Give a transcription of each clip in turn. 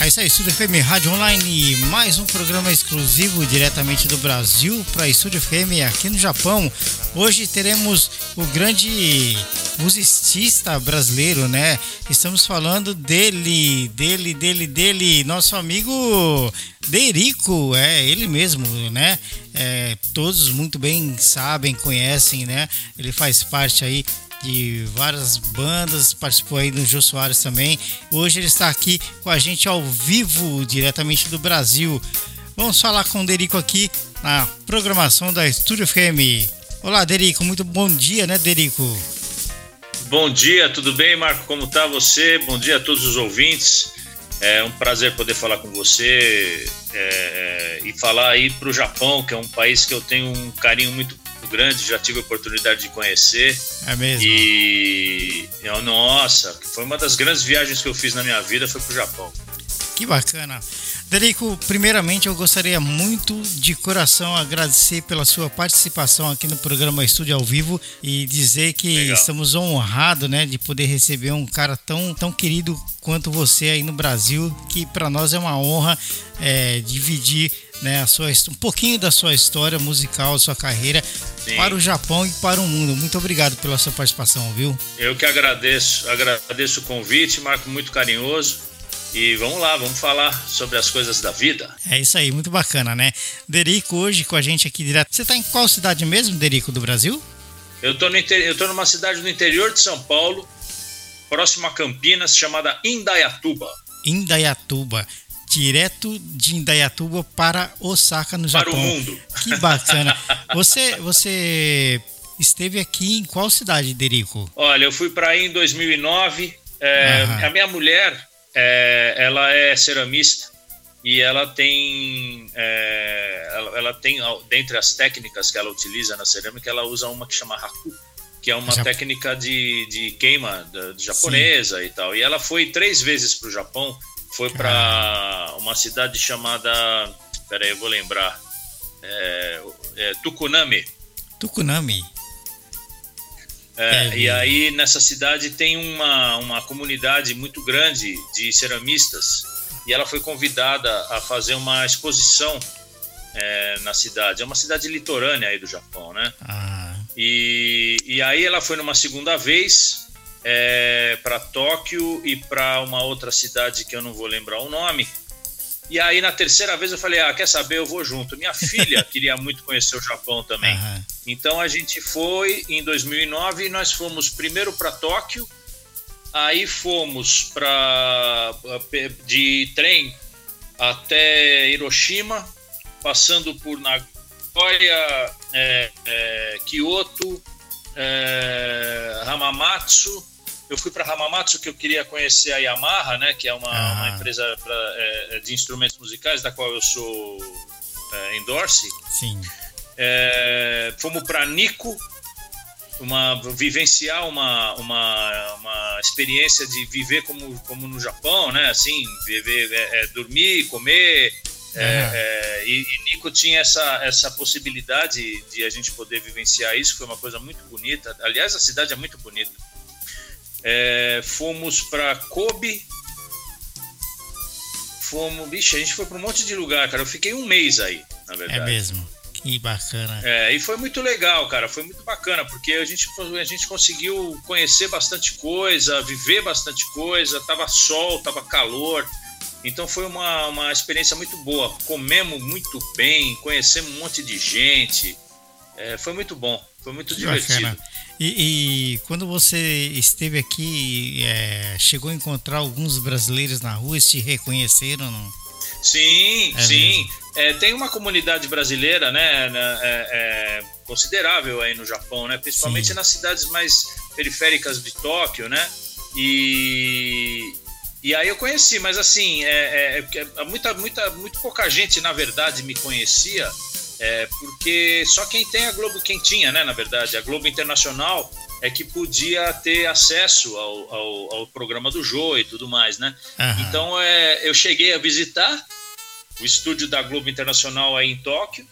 É isso aí, Estúdio FM Rádio Online, mais um programa exclusivo diretamente do Brasil para Estúdio FM aqui no Japão. Hoje teremos o grande musicista brasileiro, né? Estamos falando dele, dele, dele, dele, nosso amigo Derico, é ele mesmo, né? É, todos muito bem sabem, conhecem, né? Ele faz parte aí de várias bandas, participou aí do Jô Soares também. Hoje ele está aqui com a gente ao vivo, diretamente do Brasil. Vamos falar com o Derico aqui na programação da Estúdio FM. Olá, Derico, muito bom dia, né, Derico? Bom dia, tudo bem, Marco? Como tá você? Bom dia a todos os ouvintes. É um prazer poder falar com você é, é, e falar aí para o Japão, que é um país que eu tenho um carinho muito grande, já tive a oportunidade de conhecer. É mesmo? E, eu, nossa, foi uma das grandes viagens que eu fiz na minha vida, foi pro Japão. Que bacana. Derico, primeiramente eu gostaria muito de coração agradecer pela sua participação aqui no programa Estúdio ao Vivo e dizer que Legal. estamos honrados, né, de poder receber um cara tão, tão querido quanto você aí no Brasil, que para nós é uma honra é, dividir né, a sua, um pouquinho da sua história musical, sua carreira Sim. para o Japão e para o mundo. Muito obrigado pela sua participação, viu? Eu que agradeço, agradeço o convite, Marco, muito carinhoso. E vamos lá, vamos falar sobre as coisas da vida. É isso aí, muito bacana, né? Derico hoje com a gente aqui direto. Você está em qual cidade mesmo, Derico, do Brasil? Eu tô, no inter... eu tô numa cidade no interior de São Paulo, próximo a Campinas, chamada Indaiatuba. Indaiatuba. Direto de Indaiatuba para Osaka, no Japão. Para o mundo. Que bacana. você, você esteve aqui em qual cidade, Derico? Olha, eu fui para aí em 2009. É, a minha mulher, é, ela é ceramista e ela tem, é, ela, ela, tem, dentre as técnicas que ela utiliza na cerâmica, ela usa uma que chama haku, que é uma técnica de, de queima de, de japonesa Sim. e tal. E ela foi três vezes para o Japão, foi para uma cidade chamada, peraí, eu vou lembrar, é, é Tukunami. Tukunami. É, é, e aí nessa cidade tem uma, uma comunidade muito grande de ceramistas e ela foi convidada a fazer uma exposição é, na cidade. É uma cidade litorânea aí do Japão, né? Ah. E, e aí ela foi numa segunda vez é, para Tóquio e para uma outra cidade que eu não vou lembrar o nome. E aí, na terceira vez, eu falei: Ah, quer saber? Eu vou junto. Minha filha queria muito conhecer o Japão também. Uhum. Então, a gente foi em 2009 e nós fomos primeiro para Tóquio, aí fomos para de trem até Hiroshima, passando por Nagoya, é, é, Kyoto, é, Hamamatsu eu fui para Hamamatsu que eu queria conhecer a Yamaha, né, que é uma, ah. uma empresa pra, é, é, de instrumentos musicais da qual eu sou é, endorse. Sim. É, fomos para Nico, uma vivenciar uma, uma, uma experiência de viver como, como no Japão, né? Assim, viver, é, é, dormir, comer. É, é, e, e Nico tinha essa, essa possibilidade de a gente poder vivenciar isso, foi uma coisa muito bonita. Aliás, a cidade é muito bonita. É, fomos para Kobe. Fomos. Bicho, a gente foi para um monte de lugar, cara. Eu fiquei um mês aí, na verdade. É mesmo. Que bacana. É, e foi muito legal, cara. Foi muito bacana, porque a gente, a gente conseguiu conhecer bastante coisa, viver bastante coisa. Tava sol, tava calor. Então foi uma, uma experiência muito boa. Comemos muito bem, conhecemos um monte de gente. É, foi muito bom, foi muito que divertido. Bacana. E, e, quando você esteve aqui, é, chegou a encontrar alguns brasileiros na rua, te reconheceram? Não? Sim, é sim. É, tem uma comunidade brasileira, né, é, é, considerável aí no Japão, né, principalmente sim. nas cidades mais periféricas de Tóquio, né, e, E aí eu conheci, mas assim, é, é, é, muita, muita, muito pouca gente, na verdade, me conhecia, é, porque só quem tem a Globo, quem tinha, né, na verdade, a Globo Internacional é que podia ter acesso ao, ao, ao programa do Jô e tudo mais, né? Uhum. Então é, eu cheguei a visitar o estúdio da Globo Internacional aí em Tóquio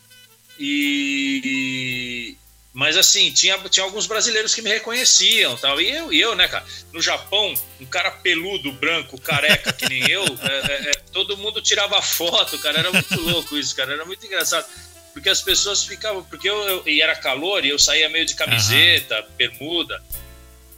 e mas assim, tinha, tinha alguns brasileiros que me reconheciam tal. E eu, e eu, né, cara? No Japão, um cara peludo, branco, careca, que nem eu, é, é, é, todo mundo tirava foto, cara. Era muito louco isso, cara. Era muito engraçado. Porque as pessoas ficavam. Porque eu, eu e era calor e eu saía meio de camiseta, uhum. bermuda.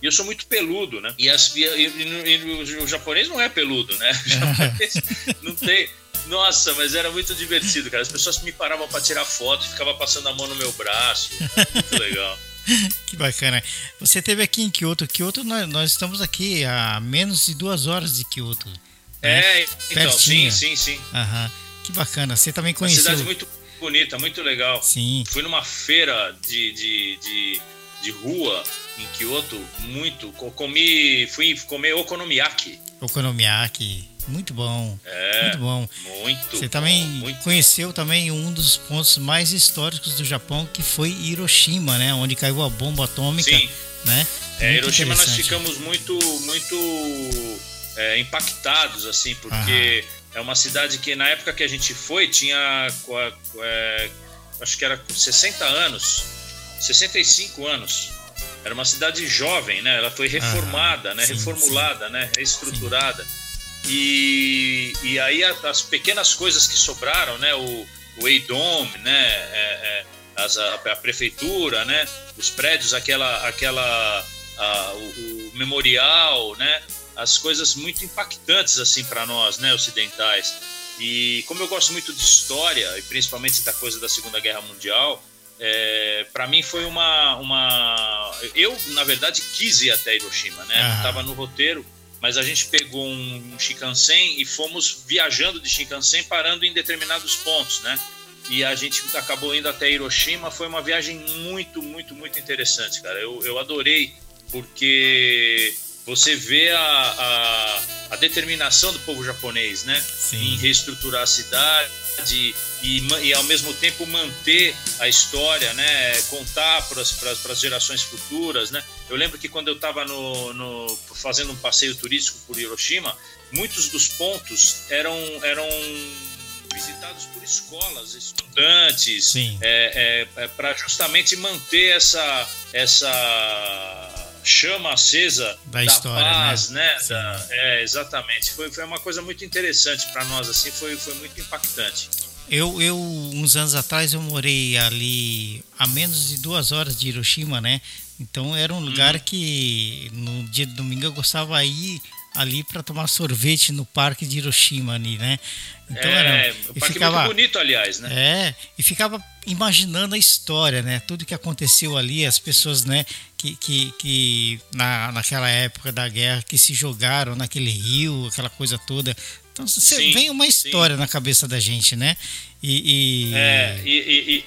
E eu sou muito peludo, né? E, as, e, e, e, o japonês não é peludo, né? O japonês não tem. Nossa, mas era muito divertido, cara. As pessoas me paravam para tirar foto, ficava passando a mão no meu braço. muito legal. que bacana. Você teve aqui em Kyoto. Kyoto, nós, nós, estamos aqui a menos de duas horas de Kyoto. Né? É, então, sim, sim, sim. Aham. Que bacana. Você também conheceu. Uma cidade muito bonita, muito legal. Sim. Fui numa feira de, de, de, de rua em Kyoto, muito. Comi, fui comer okonomiyaki. Okonomiyaki. Muito bom. É, muito bom. Muito Você também muito conheceu também um dos pontos mais históricos do Japão, que foi Hiroshima, né? Onde caiu a bomba atômica. Sim. Né? É, Hiroshima nós ficamos muito, muito é, impactados, assim, porque Aham. é uma cidade que na época que a gente foi tinha, é, acho que era 60 anos, 65 anos. Era uma cidade jovem, né? Ela foi reformada, né? Sim, Reformulada, sim. né? Reestruturada. Sim. E, e aí as pequenas coisas que sobraram, né? O, o Eidom, né? É, é, as, a, a, prefeitura, né? Os prédios, aquela, aquela a, o, o, memorial, né? As coisas muito impactantes assim para nós, né? Ocidentais. E como eu gosto muito de história e principalmente da coisa da Segunda Guerra Mundial, é, para mim foi uma, uma. Eu, na verdade, quis ir até Hiroshima, né? Estava no roteiro mas a gente pegou um Shinkansen e fomos viajando de Shinkansen, parando em determinados pontos, né? E a gente acabou indo até Hiroshima. Foi uma viagem muito, muito, muito interessante, cara. Eu, eu adorei, porque você vê a, a, a determinação do povo japonês, né? Sim. Em reestruturar a cidade e, e ao mesmo tempo manter a história, né? Contar para as gerações futuras, né? Eu lembro que quando eu estava no, no, fazendo um passeio turístico por Hiroshima, muitos dos pontos eram, eram visitados por escolas, estudantes, é, é, é para justamente manter essa, essa chama acesa da, da história, paz, né? né? Da, é, exatamente. Foi, foi uma coisa muito interessante para nós, assim, foi, foi muito impactante. Eu, eu, uns anos atrás, eu morei ali a menos de duas horas de Hiroshima, né? Então era um lugar uhum. que no dia de domingo eu gostava de ir ali para tomar sorvete no parque de Hiroshima ali, né? Então é, era, o parque ficava, muito bonito, aliás, né? É, e ficava imaginando a história, né? Tudo que aconteceu ali, as pessoas, né, que, que, que na, naquela época da guerra que se jogaram naquele rio, aquela coisa toda. Então você vem uma história sim. na cabeça da gente, né? E, e... É, e, e,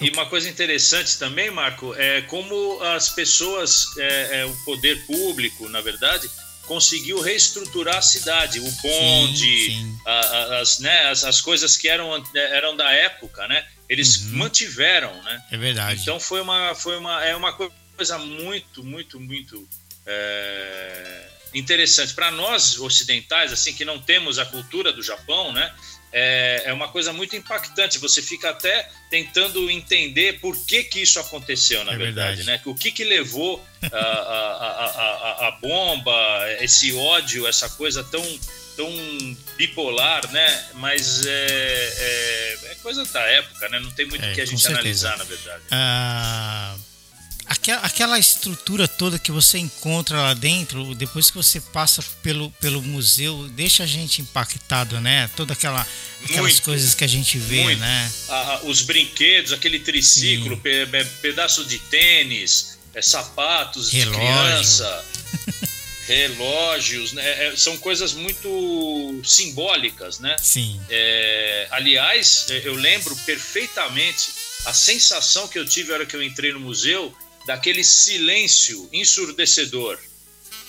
e uma coisa interessante também, Marco, é como as pessoas, é, é, o poder público, na verdade, conseguiu reestruturar a cidade, o bonde, sim, sim. A, as, né, as, as, coisas que eram, eram da época, né? Eles uhum. mantiveram, né? É verdade. Então foi uma, foi uma, é uma coisa muito, muito, muito é, interessante para nós ocidentais, assim que não temos a cultura do Japão, né? É, é uma coisa muito impactante. Você fica até tentando entender por que, que isso aconteceu, na é verdade, verdade, né? O que, que levou a, a, a, a, bomba, esse ódio, essa coisa tão, tão bipolar, né? Mas é, é, é coisa da época, né? Não tem muito o é, que a gente analisar, na verdade. Ah aquela, aquela estrutura toda que você encontra lá dentro, depois que você passa pelo, pelo museu, deixa a gente impactado, né? Toda aquela aquelas muito, coisas que a gente vê, muito. né? Ah, os brinquedos, aquele triciclo, pe, pedaço de tênis, é, sapatos Relógio. de criança. relógios, né? É, é, são coisas muito simbólicas, né? Sim. É, aliás, é, eu lembro perfeitamente a sensação que eu tive na hora que eu entrei no museu daquele silêncio ensurdecedor,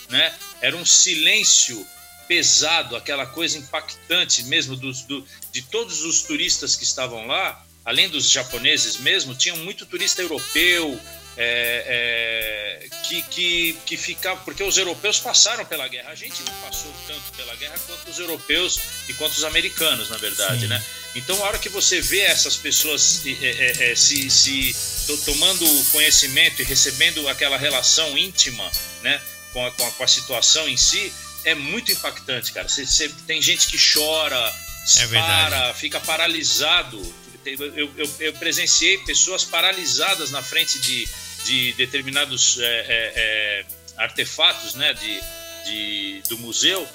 né? Era um silêncio pesado, aquela coisa impactante mesmo dos, do, de todos os turistas que estavam lá, além dos japoneses mesmo, tinha muito turista europeu, é, é, que, que, que ficava. Porque os europeus passaram pela guerra. A gente não passou tanto pela guerra quanto os europeus e quanto os americanos, na verdade, Sim. né? Então, a hora que você vê essas pessoas é, é, é se, se tomando conhecimento e recebendo aquela relação íntima, né, com a, com a, com a situação em si, é muito impactante, cara. Você, você tem gente que chora, é para, fica paralisado. Eu, eu, eu, presenciei pessoas paralisadas na frente de, de determinados é, é, artefatos né, de, de, do museu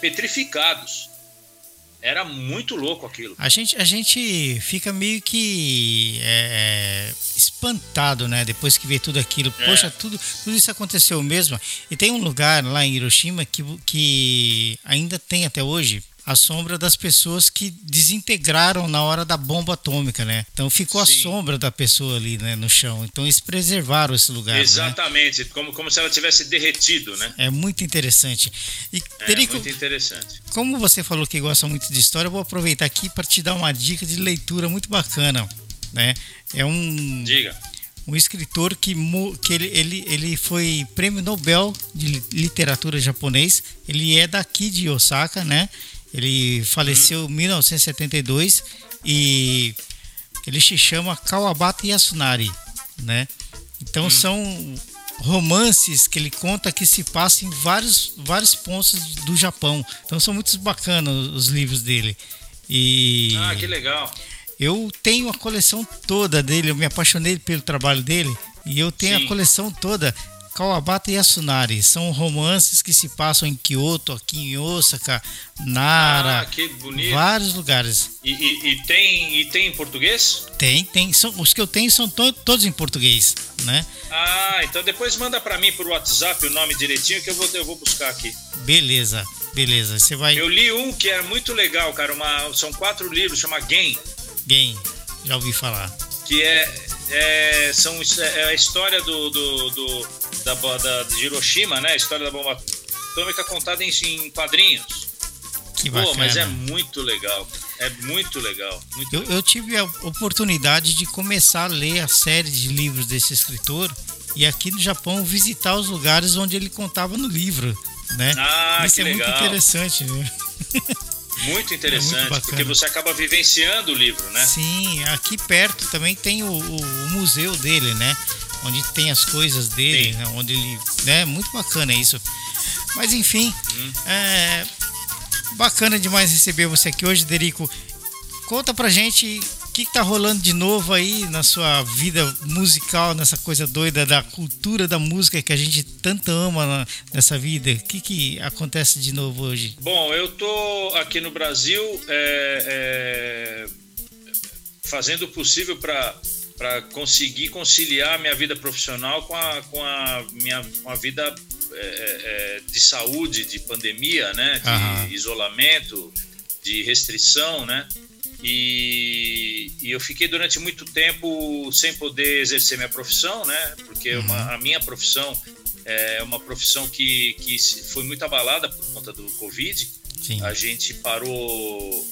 petrificados. Era muito louco aquilo. A gente, a gente fica meio que é, é espantado, né? Depois que vê tudo aquilo. É. Poxa, tudo, tudo isso aconteceu mesmo. E tem um lugar lá em Hiroshima que, que ainda tem até hoje a sombra das pessoas que desintegraram na hora da bomba atômica, né? Então ficou Sim. a sombra da pessoa ali, né, no chão. Então eles preservaram esse lugar. Né? Exatamente, né? como, como se ela tivesse derretido, né? É muito interessante. E, é Terico, muito interessante. Como você falou que gosta muito de história, eu vou aproveitar aqui para te dar uma dica de leitura muito bacana, né? É um Diga um escritor que, que ele, ele, ele foi prêmio Nobel de literatura japonês. Ele é daqui de Osaka, né? Ele faleceu em 1972 e ele se chama Kawabata Yasunari, né? Então hum. são romances que ele conta que se passam em vários, vários pontos do Japão. Então são muito bacanas os livros dele. E ah, que legal. Eu tenho a coleção toda dele, eu me apaixonei pelo trabalho dele e eu tenho Sim. a coleção toda. Kawabata Yasunari. São romances que se passam em Kyoto, aqui em Osaka, Nara. Ah, que bonito. Vários lugares. E, e, e, tem, e tem em português? Tem, tem. São, os que eu tenho são to, todos em português, né? Ah, então depois manda para mim por WhatsApp o nome direitinho que eu vou, eu vou buscar aqui. Beleza, beleza. Você vai. Eu li um que é muito legal, cara. Uma, são quatro livros, chama Game. Game, já ouvi falar. Que é, é, são, é a história do, do, do da, da, de Hiroshima, né? A história da bomba atômica contada em, em quadrinhos. Que Pô, mas é muito legal. É muito legal. Muito eu, legal. eu, tive a oportunidade de começar a ler a série de livros desse escritor e aqui no Japão visitar os lugares onde ele contava no livro, né? Ah, Isso é legal. muito interessante, né? Muito interessante, é muito porque você acaba vivenciando o livro, né? Sim, aqui perto também tem o, o, o museu dele, né? Onde tem as coisas dele, né? onde ele. Né? Muito bacana isso. Mas enfim, hum. é bacana demais receber você aqui hoje, Derico. Conta pra gente que, que tá rolando de novo aí na sua vida musical, nessa coisa doida da cultura da música que a gente tanto ama na, nessa vida? O que, que acontece de novo hoje? Bom, eu tô aqui no Brasil é, é, fazendo o possível para para conseguir conciliar minha vida profissional com a, com a minha com a vida é, é de saúde, de pandemia, né, de Aham. isolamento, de restrição, né? E, e, eu fiquei durante muito tempo sem poder exercer minha profissão, né? Porque uhum. uma, a minha profissão é uma profissão que, que foi muito abalada por conta do Covid. Sim. A gente parou,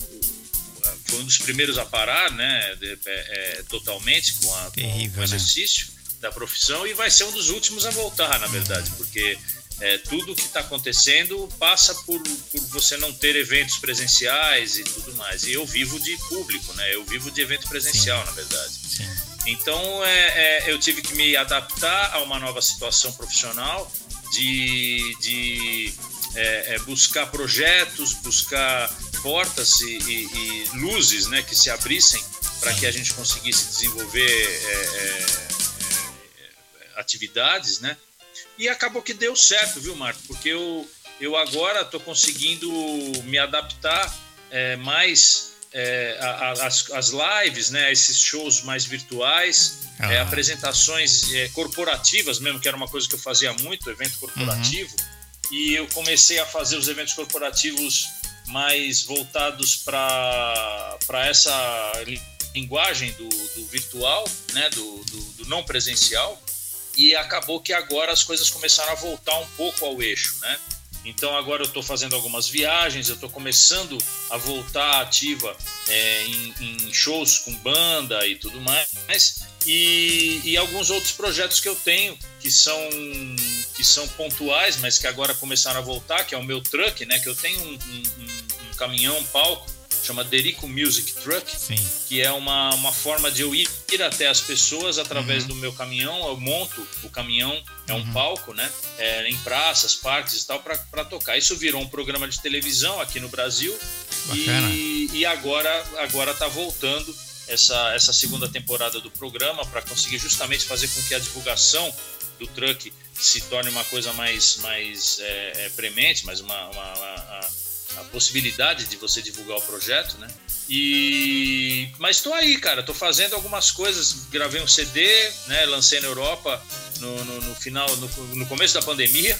foi um dos primeiros a parar, né? É, é, totalmente com, a, Terrível, com o né? exercício né? da profissão e vai ser um dos últimos a voltar, na verdade, porque é, tudo que está acontecendo passa por, por, você não ter eventos presenciais e tudo mais. E eu vivo de público, né? Eu vivo de evento presencial, Sim. na verdade. Sim. Então é, é, eu tive que me adaptar a uma nova situação profissional, de, de é, é buscar projetos, buscar portas e, e, e, luzes né, que se abrissem para que a gente conseguisse desenvolver é, atividades, né? E acabou que deu certo, viu, Marco? Porque eu, eu agora estou conseguindo me adaptar é, mais é, às, às lives, né, esses shows mais virtuais, é, ah. é, apresentações é, corporativas mesmo, que era uma coisa que eu fazia muito, evento corporativo. Uhum. E eu comecei a fazer os eventos corporativos mais voltados para essa linguagem do, do virtual, né, do, do, do não presencial e acabou que agora as coisas começaram a voltar um pouco ao eixo, né? Então agora eu estou fazendo algumas viagens, eu estou começando a voltar ativa é, em, em, shows com banda e tudo mais. E, e, alguns outros projetos que eu tenho que são que são pontuais, mas que agora começaram a voltar, que é o meu truck, né? Que eu tenho um, um, um caminhão, palco chama Derico Music Truck, Sim. que é uma, uma forma de eu ir, ir até as pessoas através uhum. do meu caminhão. Eu monto o caminhão, é um uhum. palco, né? É, em praças, parques e tal, para tocar. Isso virou um programa de televisão aqui no Brasil e, e, agora agora está voltando essa, essa segunda temporada do programa para conseguir justamente fazer com que a divulgação do truck se torne uma coisa mais, mais é, é, premente, mais uma, uma, uma a possibilidade de você divulgar o projeto, né? E mas estou aí, cara, estou fazendo algumas coisas, gravei um CD, né? Lancei na Europa no, no, no final, no, no, começo da pandemia.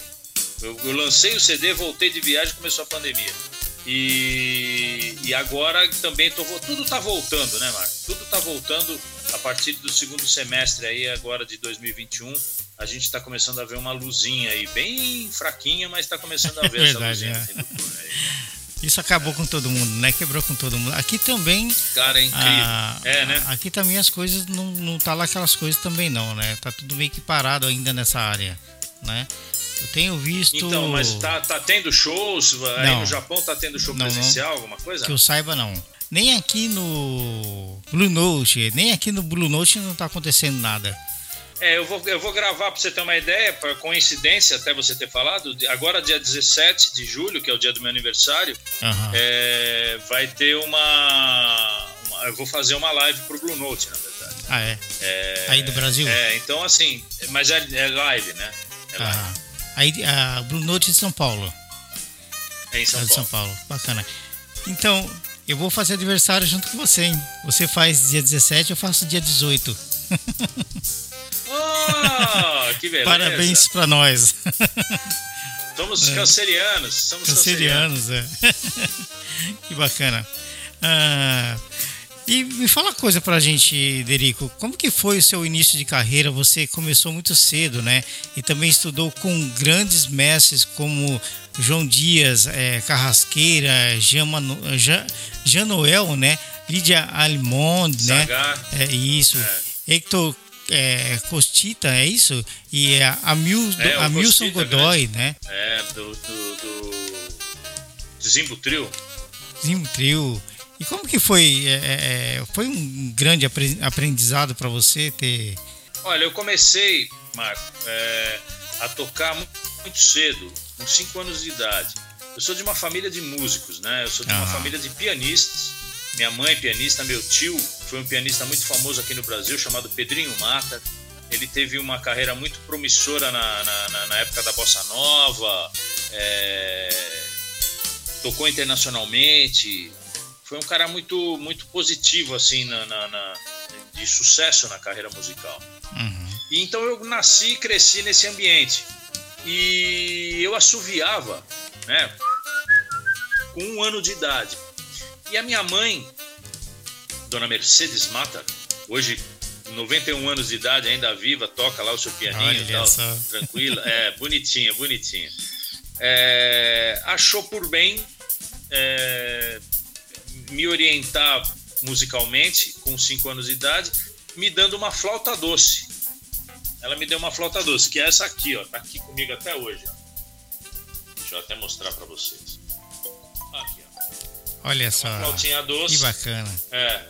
Eu, eu, lancei o CD, voltei de viagem, começou a pandemia. E, e agora também tô, tudo está voltando, né, Marco? Tudo está voltando a partir do segundo semestre aí agora de 2021 a gente está começando a ver uma luzinha aí, bem fraquinha, mas está começando a ver Verdade, essa luzinha. É. Isso acabou com todo mundo, né? Quebrou com todo mundo. Aqui também. Cara, é incrível. A, é, né? Aqui também as coisas não, não tá lá aquelas coisas também não, né? Tá tudo meio que parado ainda nessa área, né? Eu tenho visto. Então, mas tá, tá tendo shows? Aí não, no Japão tá tendo show presencial, não, alguma coisa? Que eu saiba, não. Nem aqui no Blue Note, nem aqui no Blue Note não tá acontecendo nada. É, eu vou, eu vou gravar para você ter uma ideia, por coincidência até você ter falado, agora dia 17 de julho, que é o dia do meu aniversário, uhum. é, vai ter uma, uma, Eu vou fazer uma live pro Blue Note, na verdade. Ah, é? é Aí do Brasil? É, então assim, mas é, é live, né? É live. Ah, aí a Blue Note de São Paulo. É em São, é Paulo. São Paulo. Bacana. Então, eu vou fazer aniversário junto com você, hein? Você faz dia 17, eu faço dia 18. Oh, que beleza. Parabéns para nós. Somos é. cancerianos. Somos cancerianos, cancerianos. é. que bacana. Ah, e me fala uma coisa pra gente, Derico. Como que foi o seu início de carreira? Você começou muito cedo, né? E também estudou com grandes mestres como João Dias, é, Carrasqueira, Jean, Manu, Jean, Jean Noel, né? Lídia Almond, né? É isso. É. Hector é, Costita, é isso? E é a, Mil, é, a Milson Godoy, grande. né? É, do, do, do Zimbo Trio. Zimbo Trio. E como que foi? É, é, é foi um grande aprendizado para você ter. Olha, eu comecei, Marco, é, a tocar muito, muito cedo, com 5 anos de idade. Eu sou de uma família de músicos, né? Eu sou de uma ah. família de pianistas. Minha mãe, pianista, meu tio foi um pianista muito famoso aqui no Brasil, chamado Pedrinho Mata. Ele teve uma carreira muito promissora na, na, na época da Bossa Nova, é, tocou internacionalmente. Foi um cara muito, muito positivo, assim, na, na de sucesso na carreira musical. Uhum. E então eu nasci e cresci nesse ambiente. E eu assoviava, né, com um ano de idade. E a minha mãe, dona Mercedes Mata, hoje 91 anos de idade, ainda viva, toca lá o seu pianinho e tal, tranquila, é, bonitinha, bonitinha. É, achou por bem é, me orientar musicalmente com 5 anos de idade, me dando uma flauta doce. Ela me deu uma flauta doce, que é essa aqui, ó, tá aqui comigo até hoje, ó. Deixa eu até mostrar para vocês. Aqui, ó. Olha é só. Flautinha doce. Que bacana. É.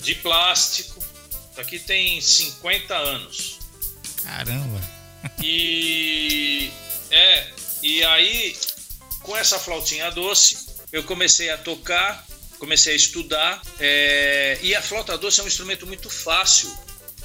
De plástico. Isso aqui tem 50 anos. Caramba. E é, e aí com essa flautinha doce, eu comecei a tocar, comecei a estudar, é, e a flauta doce é um instrumento muito fácil,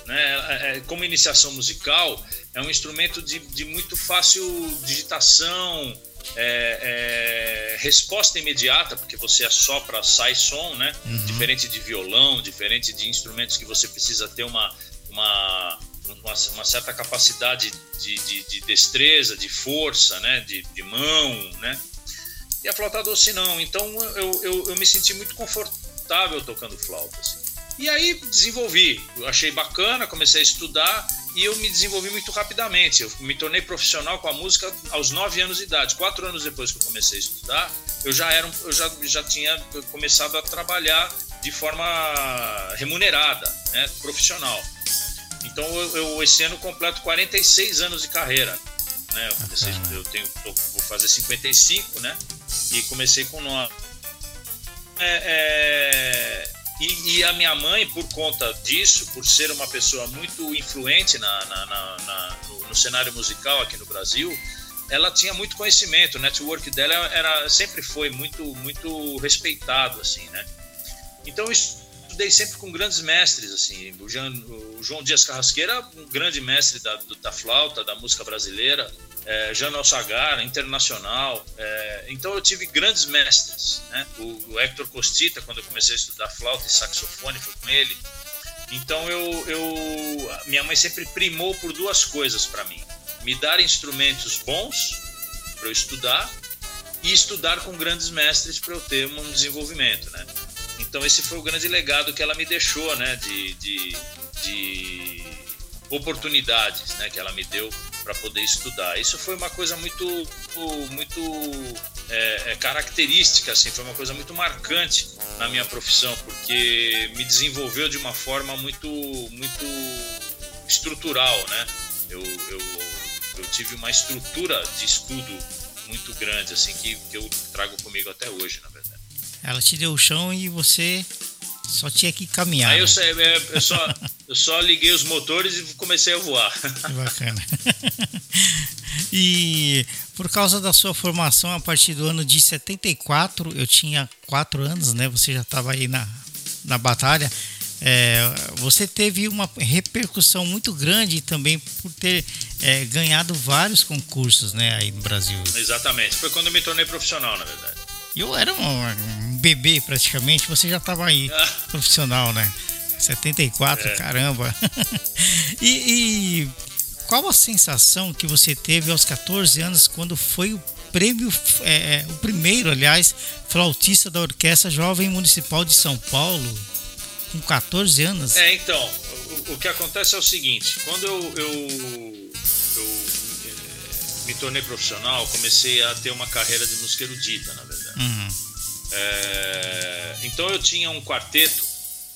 né? É, como iniciação musical, é um instrumento de, de muito fácil digitação, é, é, resposta imediata, porque você assopra, sai som, né? Uhum. Diferente de violão, diferente de instrumentos que você precisa ter uma, uma, uma, uma certa capacidade de, de, de, destreza, de força, né? De, de, mão, né? E a flauta doce não. Então eu, eu, eu me senti muito confortável tocando flauta. Assim. E aí desenvolvi, eu achei bacana, comecei a estudar e eu me desenvolvi muito rapidamente. Eu me tornei profissional com a música aos 9 anos de idade. Quatro anos depois que eu comecei a estudar, eu já, era, eu já, já tinha começado a trabalhar de forma remunerada, né, profissional. Então eu, eu, esse ano completo 46 anos de carreira. Né? Eu, comecei, eu tenho, vou fazer 55, né? E comecei com 9. É, é, e, e, a minha mãe, por conta disso, por ser uma pessoa muito influente na, na, na, na no, no, cenário musical aqui no Brasil, ela tinha muito conhecimento. O network dela era, sempre foi muito, muito respeitado, assim, né? Então, eu estudei sempre com grandes mestres, assim. O, Jean, o João Dias Carrasqueira, um grande mestre da, da flauta, da música brasileira é, Jano Sagar, internacional. É, então eu tive grandes mestres, né? O, o, Hector Costita, quando eu comecei a estudar flauta e saxofone, foi com ele. Então eu, eu minha mãe sempre primou por duas coisas para mim: me dar instrumentos bons para eu estudar e estudar com grandes mestres para eu ter um desenvolvimento, né? Então esse foi o grande legado que ela me deixou, né? De, de, de oportunidades, né? Que ela me deu para poder estudar. Isso foi uma coisa muito, muito é, é, característica, assim, foi uma coisa muito marcante na minha profissão, porque me desenvolveu de uma forma muito, muito estrutural, né? Eu, eu, eu tive uma estrutura de estudo muito grande, assim, que, que eu trago comigo até hoje, na verdade. Ela te deu o chão e você só tinha que caminhar. Aí eu, né? eu, só, eu só liguei os motores e comecei a voar. Que bacana. E por causa da sua formação a partir do ano de 74, eu tinha 4 anos, né? Você já estava aí na, na batalha. É, você teve uma repercussão muito grande também por ter é, ganhado vários concursos né, aí no Brasil. Exatamente. Foi quando eu me tornei profissional, na verdade. Eu era um, um bebê praticamente, você já estava aí, ah. profissional, né? 74, é. caramba. e, e, qual a sensação que você teve aos 14 anos quando foi o prêmio, é, é, o primeiro, aliás, flautista da Orquestra Jovem Municipal de São Paulo, com 14 anos? É, então, o, o que acontece é o seguinte, quando eu, eu, eu me tornei profissional, comecei a ter uma carreira de música erudita, na verdade. Uhum. É, então eu tinha um quarteto.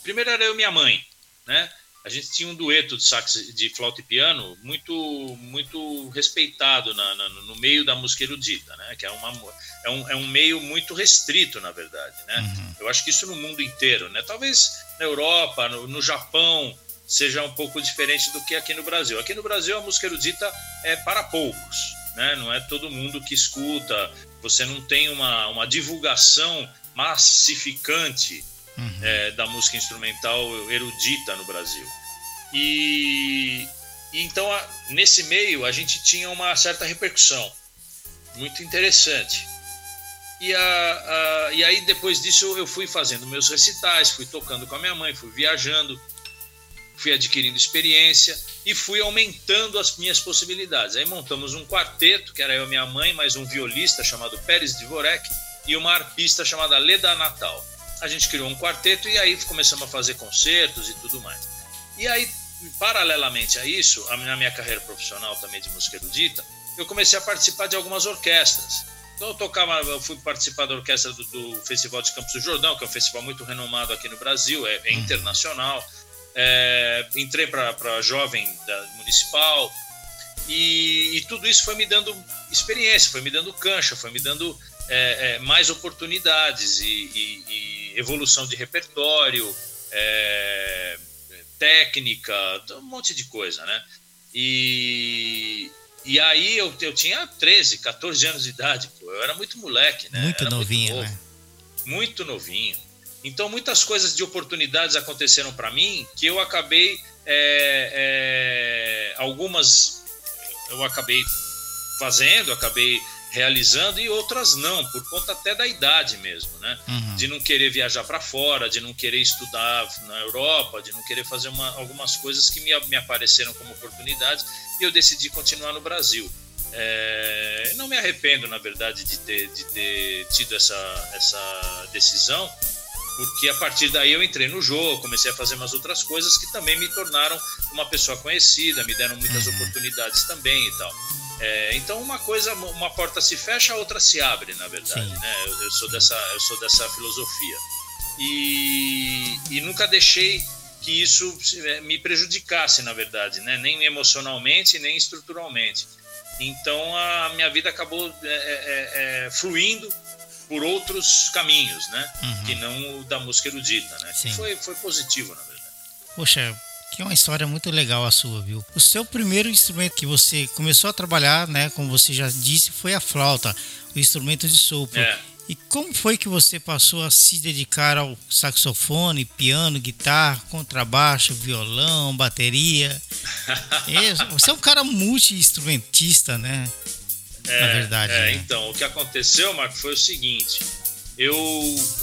Primeiro era eu e minha mãe, né? A gente tinha um dueto de sax, de flauta e piano muito muito respeitado na, na, no meio da música erudita, né? Que é, uma, é, um, é um meio muito restrito, na verdade, né? Uhum. Eu acho que isso no mundo inteiro, né? Talvez na Europa, no, no Japão, seja um pouco diferente do que aqui no Brasil. Aqui no Brasil a música erudita é para poucos, né? Não é todo mundo que escuta, você não tem uma, uma divulgação massificante uhum. é, da música instrumental erudita no Brasil. E, e então, a, nesse meio, a gente tinha uma certa repercussão muito interessante. E, a, a, e aí, depois disso, eu fui fazendo meus recitais, fui tocando com a minha mãe, fui viajando fui adquirindo experiência e fui aumentando as minhas possibilidades. Aí montamos um quarteto, que era eu minha mãe, mais um violista chamado Pérez Dvorek e uma arpista chamada Leda Natal. A gente criou um quarteto e aí começamos a fazer concertos e tudo mais. E aí, paralelamente a isso, na minha carreira profissional também de música erudita, eu comecei a participar de algumas orquestras. Então eu tocava, eu fui participar da orquestra do, do Festival de Campos do Jordão, que é um festival muito renomado aqui no Brasil, é, é internacional é, entrei para a jovem da municipal e, e, tudo isso foi me dando experiência, foi me dando cancha, foi me dando é, é, mais oportunidades e, e, e, evolução de repertório, é, técnica, um monte de coisa, né? E, e aí eu, eu tinha 13, 14 anos de idade, pô, eu era muito moleque, né? Muito era novinho, muito né? Muito novinho. Então, muitas coisas de oportunidades aconteceram para mim que eu acabei. É, é, algumas eu acabei fazendo, acabei realizando e outras não, por conta até da idade mesmo, né? Uhum. De não querer viajar para fora, de não querer estudar na Europa, de não querer fazer uma, algumas coisas que me, me apareceram como oportunidades e eu decidi continuar no Brasil. É, não me arrependo, na verdade, de ter, de ter tido essa, essa decisão, porque a partir daí eu entrei no jogo, comecei a fazer umas outras coisas que também me tornaram uma pessoa conhecida, me deram muitas uhum. oportunidades também e tal. É, então uma coisa, uma porta se fecha, a outra se abre, na verdade. Né? Eu, eu, sou dessa, eu sou dessa filosofia e, e nunca deixei que isso é, me prejudicasse, na verdade, né? nem emocionalmente nem estruturalmente. Então a minha vida acabou é, é, é fluindo por outros caminhos, né? Uhum. Que não o da música erudita, né? Foi, foi positivo, na verdade. Poxa, que é uma história muito legal a sua, viu? O seu primeiro instrumento que você começou a trabalhar, né, como você já disse, foi a flauta, o instrumento de sopro. É. E como foi que você passou a se dedicar ao saxofone, piano, guitarra, contrabaixo, violão, bateria? você é um cara multi-instrumentista, né? É, Na verdade. É, né? Então, o que aconteceu, Marco, foi o seguinte. Eu,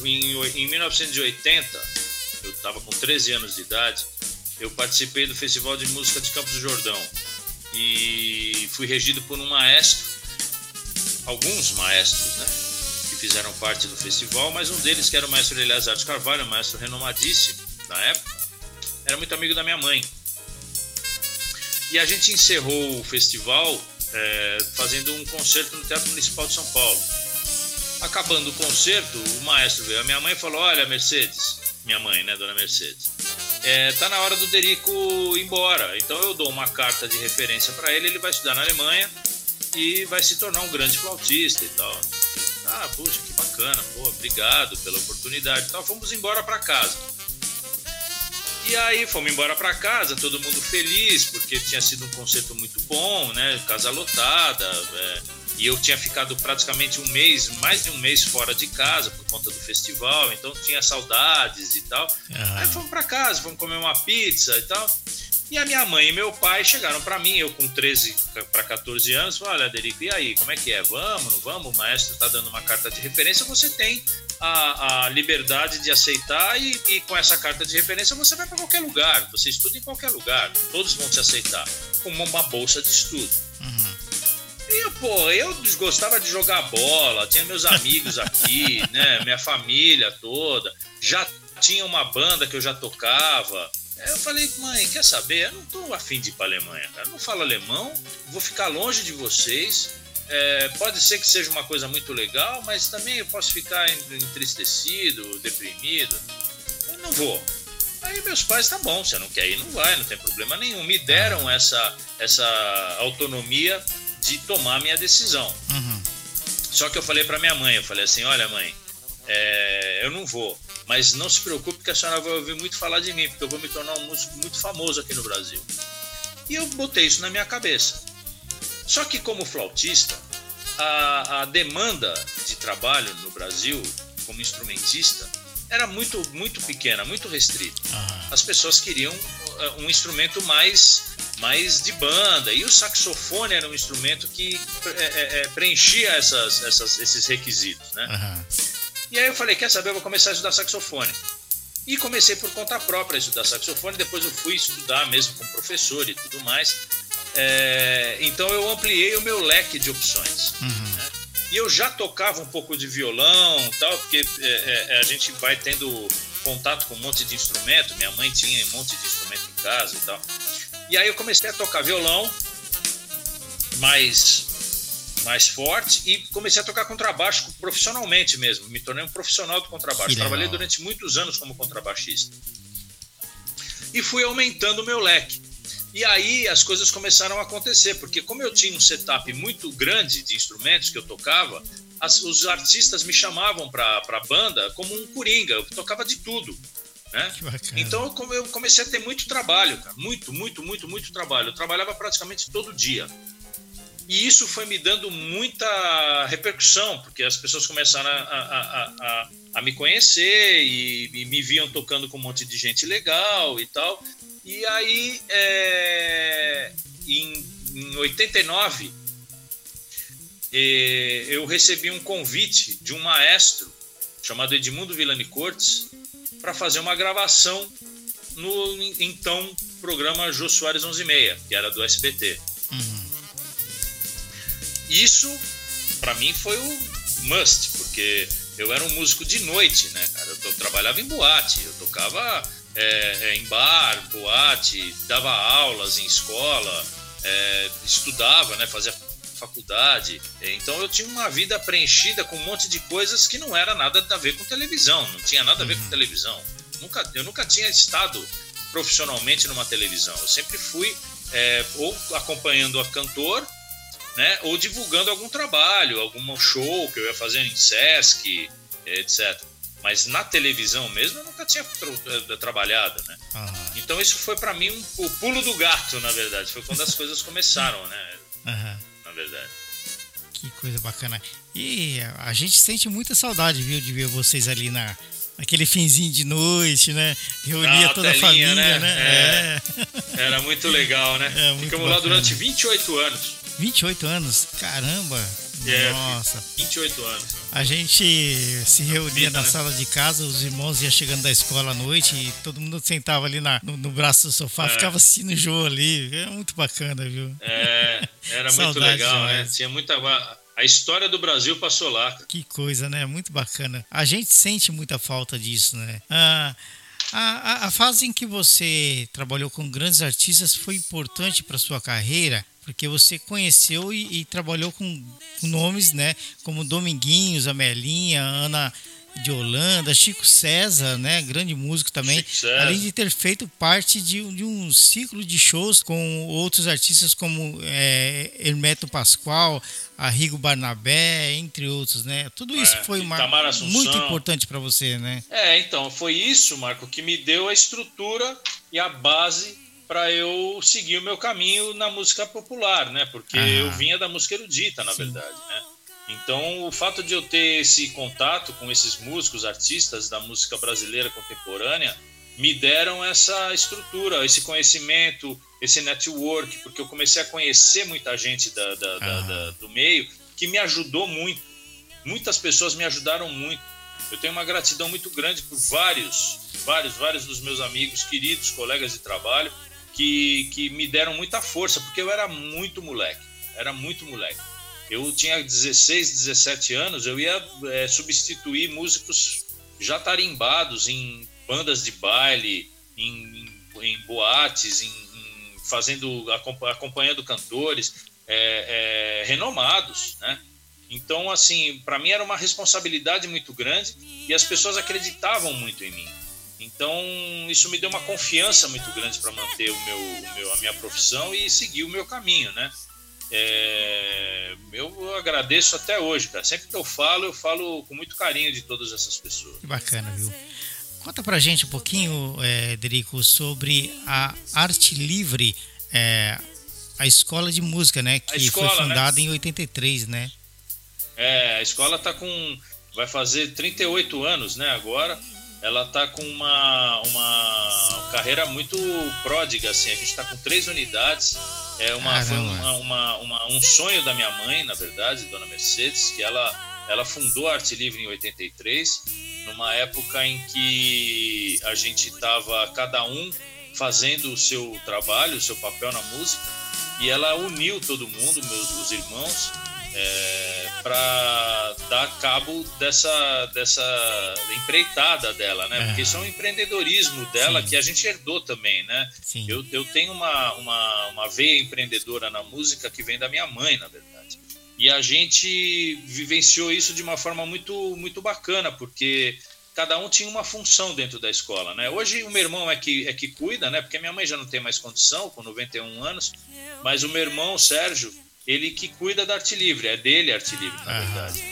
em, em 1980, eu estava com 13 anos de idade, eu participei do Festival de Música de Campos do Jordão e fui regido por um maestro, alguns maestros, né? Que fizeram parte do festival, mas um deles, que era o maestro Eleazar de Carvalho, um maestro renomadíssimo na época, era muito amigo da minha mãe. E a gente encerrou o festival é, fazendo um concerto no Teatro Municipal de São Paulo. Acabando o concerto, o maestro veio. A minha mãe falou: Olha, Mercedes, minha mãe, né, dona Mercedes, é, tá na hora do Derico ir embora. Então eu dou uma carta de referência para ele, ele vai estudar na Alemanha e vai se tornar um grande flautista e tal. Ah, puxa, que bacana, pô, obrigado pela oportunidade e tal. Fomos embora para casa. E aí fomos embora para casa, todo mundo feliz, porque tinha sido um concerto muito bom, né? Casa lotada. É, e eu tinha ficado praticamente um mês, mais de um mês fora de casa por conta do festival, então tinha saudades e tal. Aí fomos para casa, fomos comer uma pizza e tal. E a minha mãe e meu pai chegaram para mim, eu com 13 para 14 anos, falaram, olha, Derico, e aí, como é que é? Vamos, não vamos? O maestro está dando uma carta de referência, você tem a, a liberdade de aceitar e, e, com essa carta de referência você vai para qualquer lugar, você estuda em qualquer lugar, todos vão te aceitar, como uma bolsa de estudo. Uhum. E, pô, eu gostava de jogar bola, tinha meus amigos aqui, né, minha família toda, já tinha uma banda que eu já tocava, eu falei, mãe, quer saber? Eu não tô afim de ir pra Alemanha, cara. Eu não falo alemão, vou ficar longe de vocês. É, pode ser que seja uma coisa muito legal, mas também eu posso ficar entristecido, deprimido. Eu não vou. Aí meus pais, tá bom, você não quer ir, não vai, não tem problema nenhum. Me deram essa, essa autonomia de tomar minha decisão. Uhum. Só que eu falei para minha mãe, eu falei assim, olha mãe, é, eu não vou. Mas não se preocupe que a senhora vai ouvir muito falar de mim, porque eu vou me tornar um músico muito famoso aqui no Brasil. E eu botei isso na minha cabeça. Só que como flautista, a, a demanda de trabalho no Brasil como instrumentista era muito muito pequena, muito restrita. As pessoas queriam uh, um instrumento mais mais de banda e o saxofone era um instrumento que é, é preenchia essas, essas, esses requisitos, né? Uhum. E aí eu falei, quer saber, eu vou começar a estudar saxofone. E comecei por conta própria a estudar saxofone, depois eu fui estudar mesmo com professor e tudo mais. É, então eu ampliei o meu leque de opções. Uhum. Né? E eu já tocava um pouco de violão tal, porque é, é, a gente vai tendo contato com um monte de instrumento. Minha mãe tinha um monte de instrumento em casa e tal. E aí eu comecei a tocar violão, mas mais forte e comecei a tocar contrabaixo profissionalmente mesmo. Me tornei um profissional do contrabaixo. Trabalhei durante muitos anos como contrabaixista. E fui aumentando o meu leque. E aí as coisas começaram a acontecer, porque como eu tinha um setup muito grande de instrumentos que eu tocava, as, os artistas me chamavam para a banda como um coringa, eu tocava de tudo. Né? Então eu comecei a ter muito trabalho, cara. muito, muito, muito, muito trabalho. Eu trabalhava praticamente todo dia. E isso foi me dando muita repercussão, porque as pessoas começaram a, a, a, a me conhecer e, e, me viam tocando com um monte de gente legal e tal. E aí, é, em, em 89, é, eu recebi um convite de um maestro chamado Edmundo Villani Cortes para fazer uma gravação no então programa Jô Soares 11:30, que era do SBT. Uhum. Isso, para mim, foi o must, porque eu era um músico de noite, né, cara? Eu, trabalhava em boate, eu tocava é, é, em bar, boate, dava aulas em escola, é, estudava, né, fazia faculdade. Então eu tinha uma vida preenchida com um monte de coisas que não era nada a ver com televisão, não tinha nada a ver com uhum. televisão. Nunca, eu nunca tinha estado profissionalmente numa televisão. Eu sempre fui é, ou acompanhando a cantor, né, ou divulgando algum trabalho, algum show que eu ia fazer em Sesc, etc. Mas na televisão mesmo eu nunca tinha tra eh, trabalhado, né? Uhum. Então isso foi para mim um, o pulo do gato, na verdade. Foi quando as coisas começaram, né? Uhum. Na verdade. Que coisa bacana. E a gente sente muita saudade, viu, de ver vocês ali na, aquele finzinho de noite, né? Reunia ah, toda telinha, a família, né? né? É. Era muito legal, né? É, muito Ficamos bacana. lá durante 28 anos. 28 anos? Caramba! É, Nossa. 28 anos. A gente se reunia na né? sala de casa, os irmãos iam chegando da escola à noite e todo mundo sentava ali na, no, no braço do sofá, é. ficava assistindo o jogo ali. É muito bacana, viu? É, era muito legal, né? Tinha muita a história do Brasil passou lá. Que coisa, né? Muito bacana. A gente sente muita falta disso, né? Ah, a, a, a fase em que você trabalhou com grandes artistas foi importante para sua carreira, porque você conheceu e, e trabalhou com, com, nomes, né? Como Dominguinhos, Amelinha, Ana de Holanda, Chico César, né, grande músico também, além de ter feito parte de, de, um ciclo de shows com outros artistas como é, Hermeto Pascoal, Arrigo Barnabé, entre outros, né? Tudo isso é, foi uma, muito importante para você, né? É, então, foi isso, Marco, que me deu a estrutura e a base para eu seguir o meu caminho na música popular, né? Porque ah. eu vinha da música erudita, na Sim. verdade, né? Então, o fato de eu ter esse contato com esses músicos, artistas da música brasileira contemporânea, me deram essa estrutura, esse conhecimento, esse network, porque eu comecei a conhecer muita gente da, da, uhum. da, do meio que me ajudou muito. Muitas pessoas me ajudaram muito. Eu tenho uma gratidão muito grande por vários, vários, vários dos meus amigos, queridos, colegas de trabalho, que, que me deram muita força, porque eu era muito moleque. Era muito moleque. Eu tinha 16, 17 anos, eu ia é, substituir músicos já tarimbados em bandas de baile, em, em, boates, em, em, fazendo acompanhando cantores é, é, renomados, né? Então, assim, para mim era uma responsabilidade muito grande e as pessoas acreditavam muito em mim. Então, isso me deu uma confiança muito grande para manter o meu, o meu, a minha profissão e seguir o meu caminho, né? É, eu agradeço até hoje, cara. Sempre que eu falo, eu falo com muito carinho de todas essas pessoas. Que bacana, viu? Conta pra gente um pouquinho, é, Derico, sobre a Arte Livre, é, a escola de música, né? Que escola, foi fundada né? em 83, né? É, a escola tá com. Vai fazer 38 anos, né, agora ela tá com uma, uma carreira muito pródiga, assim. A gente está com três unidades. É uma, foi uma, uma, uma, um sonho da minha mãe, na verdade, Dona Mercedes, que ela, ela fundou a Arte Livre em 83, numa época em que a gente estava cada um fazendo o seu trabalho, o seu papel na música, e ela uniu todo mundo, meus os irmãos, é, para dar cabo dessa, dessa empreitada dela, né? Porque isso é um empreendedorismo dela Sim. que a gente herdou também, né? Eu, eu tenho uma, uma, uma veia empreendedora na música que vem da minha mãe, na verdade. E a gente vivenciou isso de uma forma muito, muito bacana, porque cada um tinha uma função dentro da escola, né? Hoje o meu irmão é que, é que cuida, né? Porque minha mãe já não tem mais condição, com 91 anos, mas o meu irmão, Sérgio, ele que cuida da arte livre, é dele a arte livre, na verdade.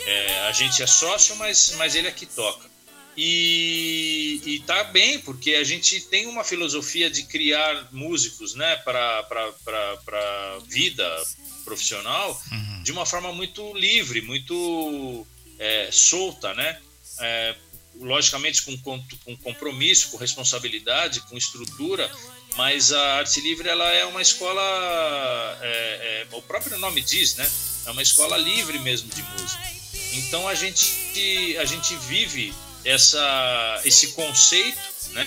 É, a gente é sócio, mas, mas ele é que toca. E, e tá bem, porque a gente tem uma filosofia de criar músicos né, para a vida profissional uhum. de uma forma muito livre, muito é, solta, né? É, logicamente com, com, com compromisso, com responsabilidade, com estrutura, mas a Arte Livre ela é uma escola, é, é, o próprio nome diz, né? É uma escola livre mesmo de música. Então a gente, a gente vive essa, esse conceito né?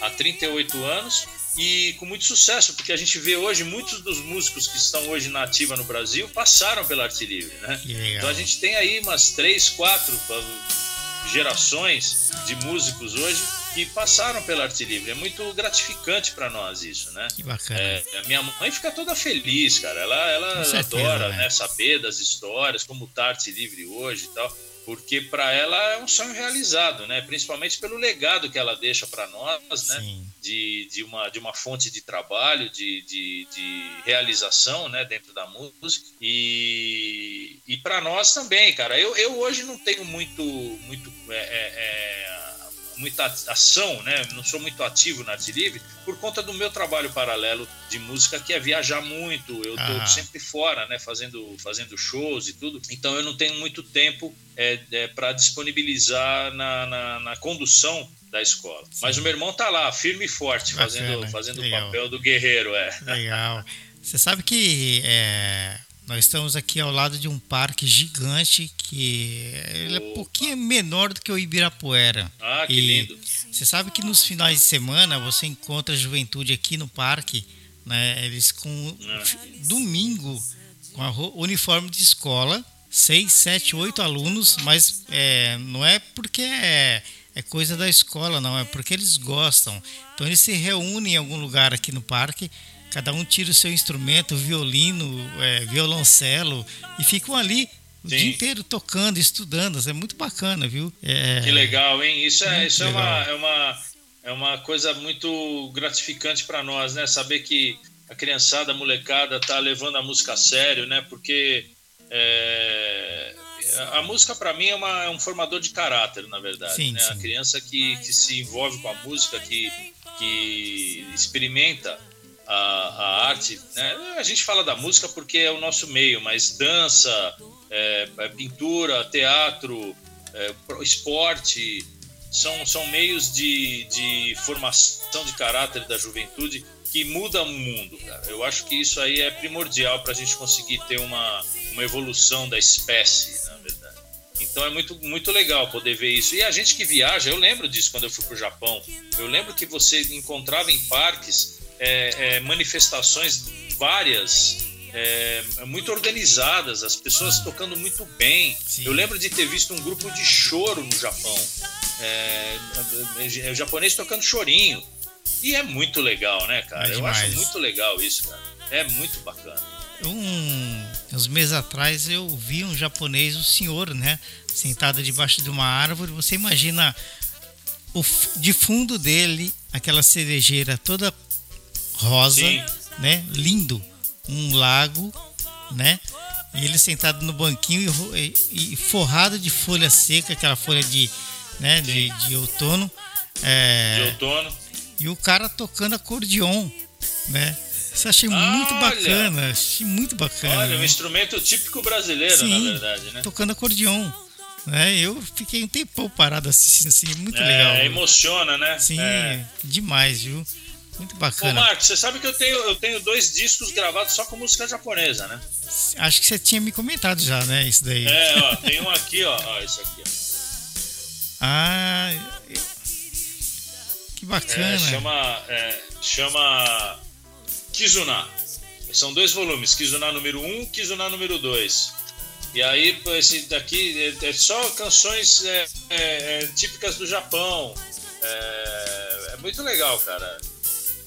há 38 anos e com muito sucesso, porque a gente vê hoje muitos dos músicos que estão hoje na ativa no Brasil passaram pela Arte Livre, né? Então a gente tem aí umas três, quatro gerações de músicos hoje que passaram pela Arte Livre. É muito gratificante para nós isso, né? Que bacana. É, a minha mãe fica toda feliz, cara. Ela, ela certeza, adora né? né? saber das histórias, como tá a Arte Livre hoje e tal porque para ela é um sonho realizado, né? Principalmente pelo legado que ela deixa para nós, né? De, de, uma, de uma fonte de trabalho, de, de, de realização, né? Dentro da música e, e para nós também, cara. Eu, eu hoje não tenho muito muito é, é, é muita ação, né? Não sou muito ativo na Arte Livre por conta do meu trabalho paralelo de música, que é viajar muito. Eu estou ah. sempre fora, né? Fazendo, fazendo shows e tudo. Então eu não tenho muito tempo é, é para disponibilizar na, na, na, condução da escola. Sim. Mas o meu irmão tá lá, firme e forte, Bacana. fazendo, fazendo o papel do guerreiro. É. Legal. Você sabe que é, nós estamos aqui ao lado de um parque gigante que ele é um pouquinho menor do que o Ibirapuera. Ah, que e lindo. Você sabe que nos finais de semana você encontra a juventude aqui no parque, né? Eles com ah. domingo com a uniforme de escola, seis, sete, oito alunos, mas é, não é porque é, é coisa da escola, não, é porque eles gostam. Então eles se reúnem em algum lugar aqui no parque Cada um tira o seu instrumento, violino, é, violoncelo, e ficam ali o Sim. dia inteiro tocando, estudando. É muito bacana, viu? É... Que legal, hein? Isso é, isso é uma, é, uma, é uma coisa muito gratificante para nós, né? Saber que a criançada, a molecada tá levando a música a sério, né? Porque é, a música para mim é, uma, é, um formador de caráter, na verdade. Sim, né? sim. A criança que, que se envolve com a música, que, que experimenta a, a arte, né? a gente fala da música porque é o nosso meio, mas dança, é, é pintura, teatro, é, esporte, são, são meios de, de formação de caráter da juventude que mudam o mundo. Cara. Eu acho que isso aí é primordial para a gente conseguir ter uma, uma evolução da espécie, na verdade. Então é muito, muito legal poder ver isso. E a gente que viaja, eu lembro disso quando eu fui para o Japão. Eu lembro que você encontrava em parques é, é, manifestações várias, é, muito organizadas, as pessoas tocando muito bem. Sim. Eu lembro de ter visto um grupo de choro no Japão, é, é, é, o japonês tocando chorinho. E é muito legal, né, cara? eu acho muito legal isso, cara. É muito bacana. Um, uns meses atrás eu vi um japonês, um senhor, né, sentado debaixo de uma árvore. Você imagina o, de fundo dele aquela cerejeira toda rosa, Sim. né? Lindo. Um lago, né? E ele sentado no banquinho e, forrado de folha seca, aquela folha de, né, de, de outono. É, de outono. E o cara tocando acordeon, né? Isso achei ah, muito bacana, achei muito bacana. Olha, né? um instrumento típico brasileiro, Sim, na verdade, né? Tocando acordeon. Né? Eu fiquei um tempão parado assistindo, assim, muito é, legal. Emociona, né? Sim, é. demais, viu? Muito bacana. Ô, Marcos, você sabe que eu tenho, eu tenho dois discos gravados só com música japonesa, né? Acho que você tinha me comentado já, né? Isso daí. É, ó, tem um aqui, ó. ó isso aqui, ó. Ah. Que bacana. É, chama. É, chama. Kizuna. São dois volumes, Kizuna número 1 um, Kizuna número 2. E aí, esse daqui é, é só canções é, é, é típicas do Japão. É muito legal, cara.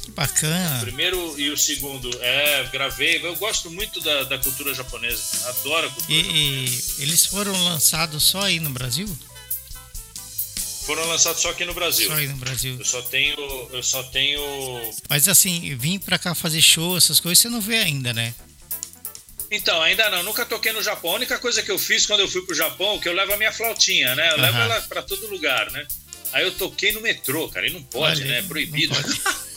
Que bacana. O primeiro e o segundo, é, gravei. Eu gosto muito da, da cultura japonesa. Adoro a cultura e, japonesa. eles foram lançados só aí no Brasil? Foram lançados só aqui no Brasil. Só aí no Brasil. Eu só tenho. Eu só tenho. Mas assim, vim pra cá fazer show, essas coisas, você não vê ainda, né? Então, ainda não, nunca toquei no Japão. A única coisa que eu fiz quando eu fui pro Japão, que eu levo a minha flautinha, né? Eu levo ela pra todo lugar, né? Aí eu toquei no metrô, cara, e não pode, Olha, né? É proibido.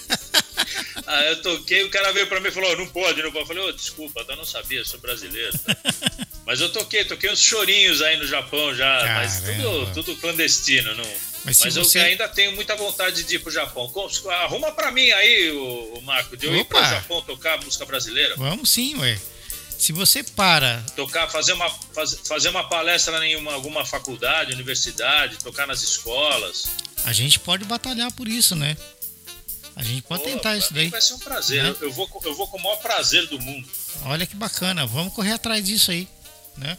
Aí eu toquei, o cara veio pra mim e falou: oh, não pode, não pode. Eu falei: oh, desculpa, eu não sabia, sou brasileiro. mas eu toquei, toquei uns chorinhos aí no Japão já, Caramba. mas tudo, tudo clandestino. Não, mas, mas você... eu ainda tenho muita vontade de ir pro Japão. Arruma pra mim aí, o, Marco, de eu Opa. ir pro Japão tocar música brasileira. Vamos sim, ué. Se você para. Tocar, fazer uma, faz, fazer uma palestra em uma, alguma faculdade, universidade, tocar nas escolas. A gente pode batalhar por isso, né? A gente pode Pô, tentar isso daí. Vai ser um prazer. Né? Eu, vou, eu vou com o maior prazer do mundo. Olha que bacana. Vamos correr atrás disso aí, né?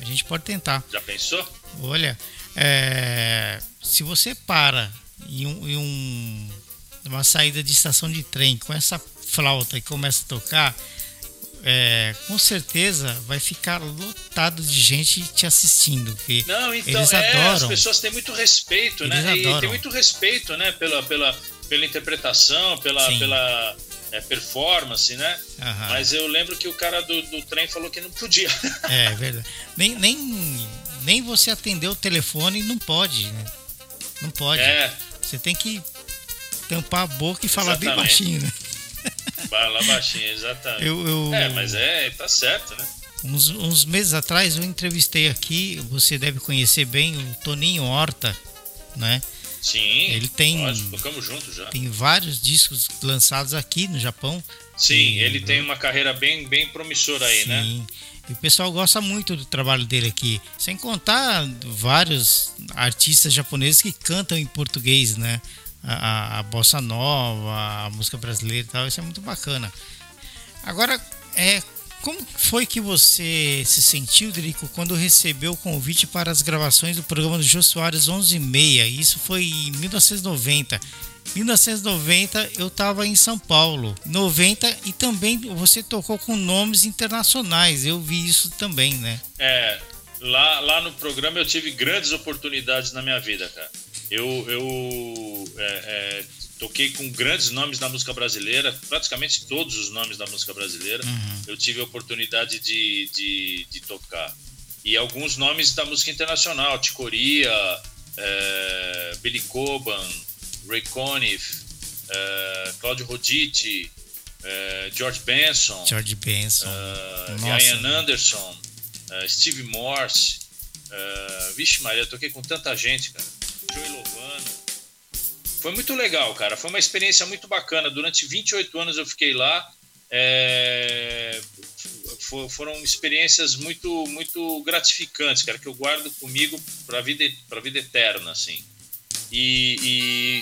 A gente pode tentar. Já pensou? Olha, é, se você para em, um, em um, uma saída de estação de trem com essa flauta e começa a tocar, é, com certeza vai ficar lotado de gente te assistindo. Porque Não, então, eles é, adoram. as pessoas têm muito respeito, eles né? Adoram. E tem muito respeito, né? Pela, pela, pela interpretação, pela, pela é, performance, né? Aham. Mas eu lembro que o cara do, do trem falou que não podia. É verdade. Nem, nem, nem você atender o telefone não pode, né? Não pode. É. Você tem que tampar a boca e falar Exatamente. bem baixinho, né? Fala baixinho, exatamente. Eu, eu, É, mas é, tá certo, né? Uns, uns meses atrás eu entrevistei aqui, você deve conhecer bem o Toninho Horta, né? Sim. Ele tem- Lógico, tocamos juntos já. Tem vários discos lançados aqui no Japão. Sim, E- ele tem uma carreira bem, bem promissora aí, né? Sim. E o pessoal gosta muito do trabalho dele aqui. Sem contar vários artistas japoneses que cantam em português, né? A, a- a bossa nova, a música brasileira e tal. Isso é muito bacana. Agora, é, como foi que você se sentiu, Drico, quando recebeu o convite para as gravações do programa do Jô Soares 11 e meia? Isso foi em 1990. 1990 eu estava em São Paulo. 90 e também você tocou com nomes internacionais. Eu vi isso também, né? É, lá, lá no programa eu tive grandes oportunidades na minha vida, cara. Eu, eu é, é, toquei com grandes nomes da música brasileira, praticamente todos os nomes da música brasileira. Eu tive a oportunidade de, de, de tocar. E alguns nomes da música internacional, Ticoria, é, Billy Coban, Ray Conniff, é, Claudio Roditi, é, George Benson. George Benson. Ian Anderson, Steve Morse. Uh, vixe, Maria, toquei com tanta gente, cara. Joey Lovano. Foi muito legal, cara. Foi uma experiência muito bacana. Durante 28 anos eu fiquei lá. É, fo- Foram experiências muito, muito gratificantes, cara, que eu guardo comigo para vida, pra vida eterna, assim. E,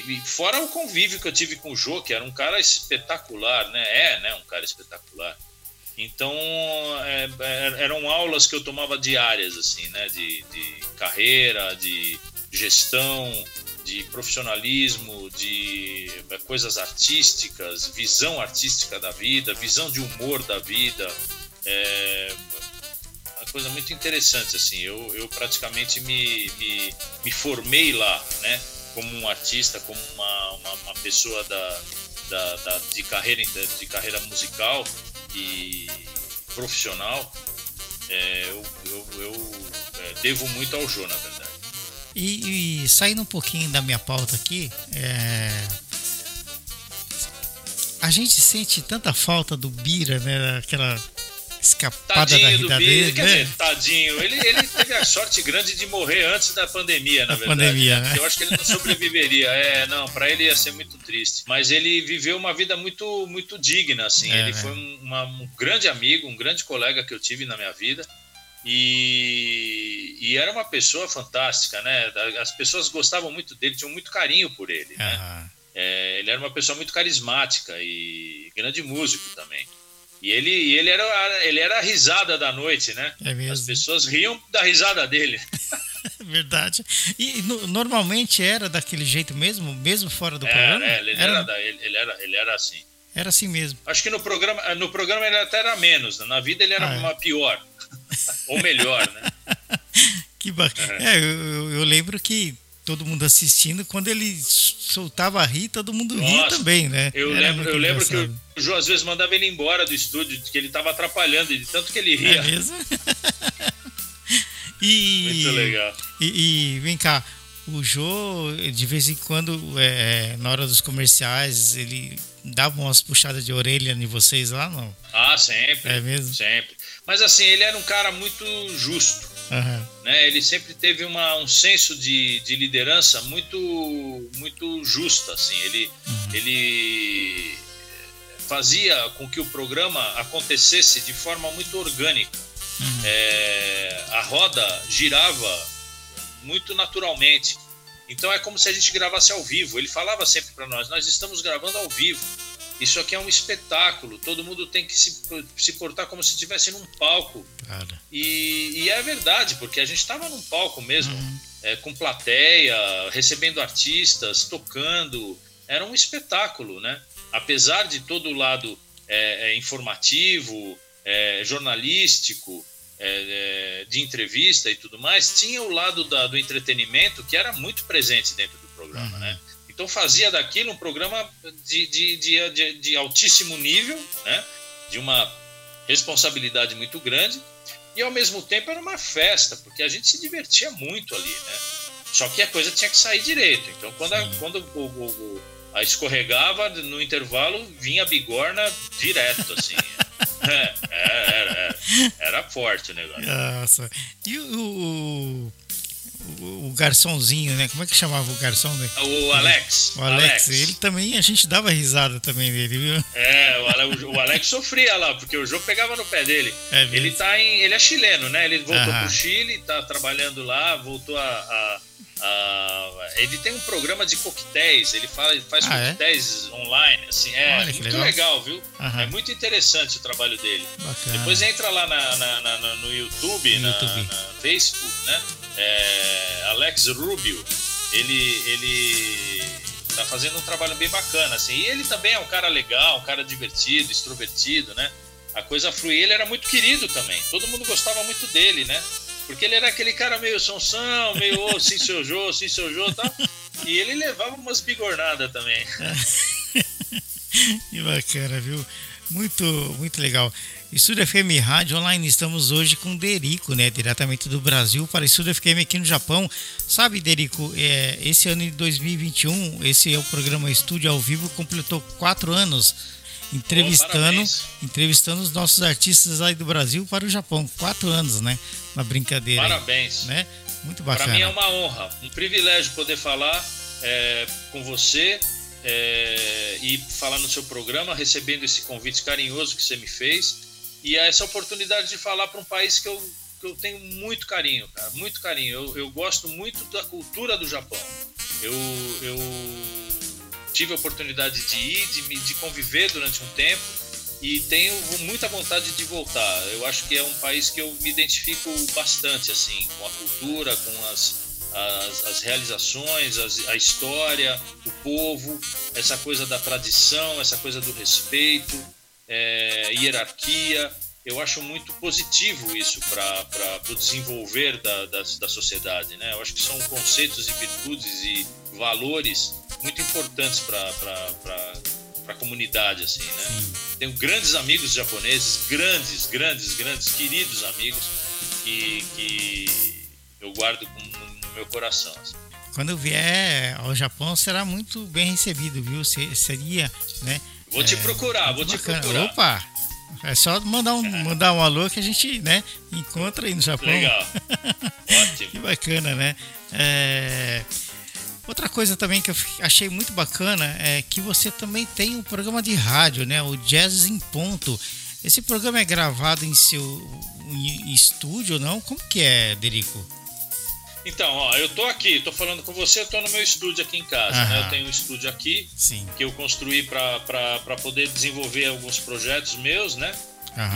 e- e fora o convívio que eu tive com o Jô, que era um cara espetacular, né? É, né? Um cara espetacular. Então, é, é, eram aulas que eu tomava diárias, assim, né? De, de carreira, de gestão, de profissionalismo, de é, coisas artísticas, visão artística da vida, visão de humor da vida. É uma coisa muito interessante, assim. Eu, eu praticamente me, me, me formei lá, né? Como um artista, como uma, uma, uma pessoa da, da, da- de, carreira, de carreira musical e profissional. É, eu eu, eu é, devo muito ao Jô, na verdade. E, e saindo um pouquinho da minha pauta aqui, é, a gente sente tanta falta do Bira, né? Aquela escapada da Tadinho do vida dele, quer né? dizer, tadinho. Ele, ele teve a sorte grande de morrer antes da pandemia, na Da verdade. pandemia, né? Eu acho que ele não sobreviveria. É, não, para ele ia ser muito triste. Mas ele viveu uma vida muito, muito digna, assim. É, ele né? foi um, uma- um grande amigo, um grande colega que eu tive na minha vida. E, e era uma pessoa fantástica, né? As pessoas gostavam muito dele, tinham muito carinho por ele, né? Aham. É, ele era uma pessoa muito carismática e grande músico também. E ele, ele, era, ele era a risada da noite, né? É mesmo. As pessoas riam da risada dele. Verdade. E no- normalmente era daquele jeito mesmo, mesmo fora do É, programa? é, ele, era, da- ele, ele era, ele era assim. era assim mesmo. Acho que no programa, no programa ele até era menos, né? na vida ele era Ah, é. uma pior. Ou melhor, né? Que bacana. É, eu, eu- eu lembro que todo mundo assistindo, quando ele soltava a rir, todo mundo ria Nossa, também, né? Eu Era lembro, eu lembro que o João às vezes mandava ele embora do estúdio, que ele estava atrapalhando, de tanto que ele ria. É mesmo? e, Muito legal. E, e vem cá, o Jô, de vez em quando, é, na hora dos comerciais, ele dava umas puxadas de orelha em vocês lá, não? Ah, sempre. É mesmo? Sempre. Mas assim, ele era um cara muito justo. Aham. né? Ele sempre teve uma, um senso de, de liderança muito muito justo, assim. Ele, ele fazia com que o programa acontecesse de forma muito orgânica. É, a roda girava muito naturalmente. Então é como se a gente gravasse ao vivo. Ele falava sempre para nós: nós estamos gravando ao vivo. Isso aqui é um espetáculo. Todo mundo tem que se, se portar como se estivesse num palco. E, e, é verdade, porque a gente estava num palco mesmo, uhum. é, com plateia, recebendo artistas, tocando. Era um espetáculo, né? Apesar de todo o lado é, é, informativo, é, jornalístico, é, é, de entrevista e tudo mais, tinha o lado da, do entretenimento que era muito presente dentro do programa, uhum. né? Então fazia daquilo um programa de, de, de, de, de altíssimo nível, né? De uma responsabilidade muito grande e ao mesmo tempo era uma festa, porque a gente se divertia muito ali, né? Só que a coisa tinha que sair direito. Então quando, a, quando o, o, a escorregava no intervalo, vinha a bigorna direto, assim. é, era, era, era, forte o negócio. Nossa. E o, o, o, garçomzinho, né? Como é que chamava o garçom? Né? O Alex. O Alex. Alex. Ele também, a gente dava risada também dele, viu? É, o, o Alex sofria lá, porque o jogo pegava no pé dele. É ele tá em. Ele é chileno, né? Ele voltou Aham. pro Chile, tá trabalhando lá, voltou a, a Uh, ele tem um programa de coquetéis, ele fala, faz ah, é? coquetéis é? online, assim, é Olha, muito legal. legal, viu? Uhum. É muito interessante o trabalho dele. Bacana. Depois entra lá na, na, na, no YouTube, no YouTube. Na, Facebook, né? É, Alex Rubio, ele, ele tá fazendo um trabalho bem bacana, assim. E ele também é um cara legal, um cara divertido, extrovertido, né? A coisa flui. Ele era muito querido também. Todo mundo gostava muito dele, né? Porque ele era aquele cara meio sonsão, meio oh, sim, seu Jô, sim, seu Jô, tá? E ele levava umas bigornadas também. que bacana, viu? Muito, muito legal. Estúdio FM Rádio Online, estamos hoje com Derico, né? Diretamente do Brasil para Estúdio FM aqui no Japão. Sabe, Derico, é, esse ano de 2021, esse é o programa Estúdio ao Vivo, completou quatro anos entrevistando, oh, entrevistando os nossos artistas aí do Brasil para o Japão. Quatro anos, né? Na brincadeira. Parabéns. Aí, né? Muito bacana. Para mim é uma honra, um privilégio poder falar é, com você é, e falar no seu programa, recebendo esse convite carinhoso que você me fez e essa oportunidade de falar para um país que eu, que eu tenho muito carinho, cara, muito carinho. Eu, eu gosto muito da cultura do Japão. Eu, eu tive a oportunidade de ir, de, de conviver durante um tempo e tenho muita vontade de voltar. Eu acho que é um país que eu me identifico bastante assim, com a cultura, com as, as, as realizações, as, a história, o povo, essa coisa da tradição, essa coisa do respeito, é, hierarquia. Eu acho muito positivo isso para o desenvolver da, da, da sociedade. Né? Eu acho que são conceitos e virtudes e valores muito importantes para a comunidade, assim, né? Tenho grandes amigos japoneses, grandes, grandes, grandes, queridos amigos que, que eu guardo no meu coração. Assim. Quando eu vier ao Japão, será muito bem recebido, viu? Seria, né? Vou te é, procurar, vou te procurar. Opa! É só mandar um, mandar um alô que a gente né, encontra aí no Japão. Legal. Ótimo. que bacana, né? É... Outra coisa também que eu achei muito bacana é que você também tem um programa de rádio, né? O Jazz em Ponto. Esse programa é gravado em seu em estúdio, não? Como que é, Derico? Então, ó, eu tô aqui, tô falando com você, eu tô no meu estúdio aqui em casa, né? Eu tenho um estúdio aqui Sim. que eu construí para poder desenvolver alguns projetos meus, né?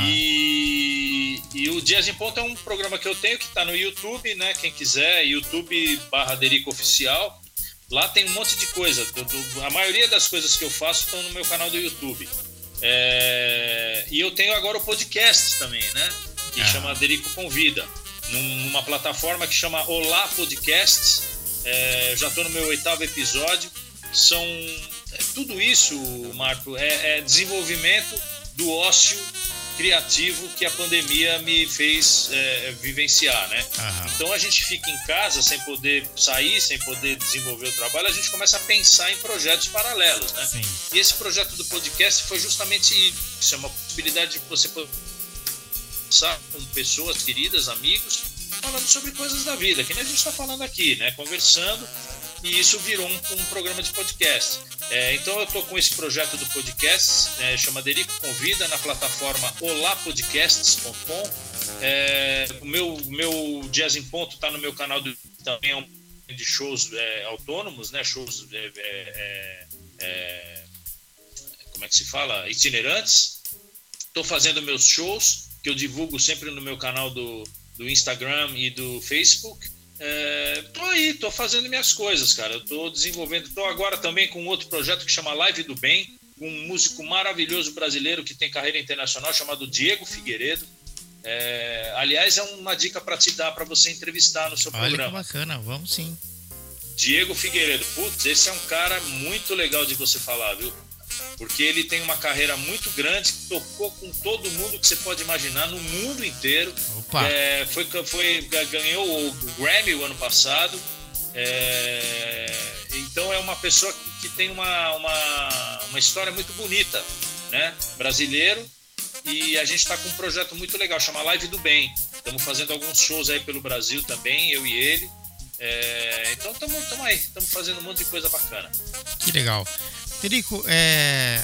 E, e, o Dias em Ponto é um programa que eu tenho que está no YouTube, né? Quem quiser, YouTube barra Derico Oficial. Lá tem um monte de coisa. A maioria das coisas que eu faço estão no meu canal do YouTube. É, e eu tenho agora o podcast também, né? Que ah. chama Derico Convida. Numa plataforma que chama Olá Podcasts. É, já estou no meu oitavo episódio. São. É, tudo isso, Marco, é, é desenvolvimento do ócio criativo que a pandemia me fez é, vivenciar, né? Então a gente fica em casa sem poder sair, sem poder desenvolver o trabalho, a gente começa a pensar em projetos paralelos, né? Sim. E esse projeto do podcast foi justamente isso, é uma possibilidade de você conversar com pessoas queridas, amigos, falando sobre coisas da vida, que nem a gente está falando aqui, né? Conversando e isso virou um, um programa de podcast. É, então eu estou com esse projeto do podcast, é, chama Derico Convida, na plataforma olapodcasts.com. É, o meu, meu Jazz em Ponto está no meu canal do também é um de shows é, autônomos, né? Shows é, é, é, como é que se fala? Itinerantes. Estou fazendo meus shows que eu divulgo sempre no meu canal do, do Instagram e do Facebook. É, tô aí, tô fazendo minhas coisas, cara. Eu tô desenvolvendo. Tô agora também com outro projeto que chama Live do Bem, com um músico maravilhoso brasileiro que tem carreira internacional chamado Diego Figueiredo. É, aliás, é uma dica para te dar para você entrevistar no seu Olha programa. Que bacana, vamos sim. Diego Figueiredo, putz, esse é um cara muito legal de você falar, viu? Porque ele tem uma carreira muito grande, tocou com todo mundo que você pode imaginar no mundo inteiro. É, foi, foi, ganhou o Grammy o ano passado. É, então é uma pessoa que tem uma, uma, uma história muito bonita, né? Brasileiro. E a gente está com um projeto muito legal, chama Live do Bem. Estamos fazendo alguns shows aí pelo Brasil também, eu e ele. É, então estamos aí, estamos fazendo um monte de coisa bacana. Que legal. Federico, é...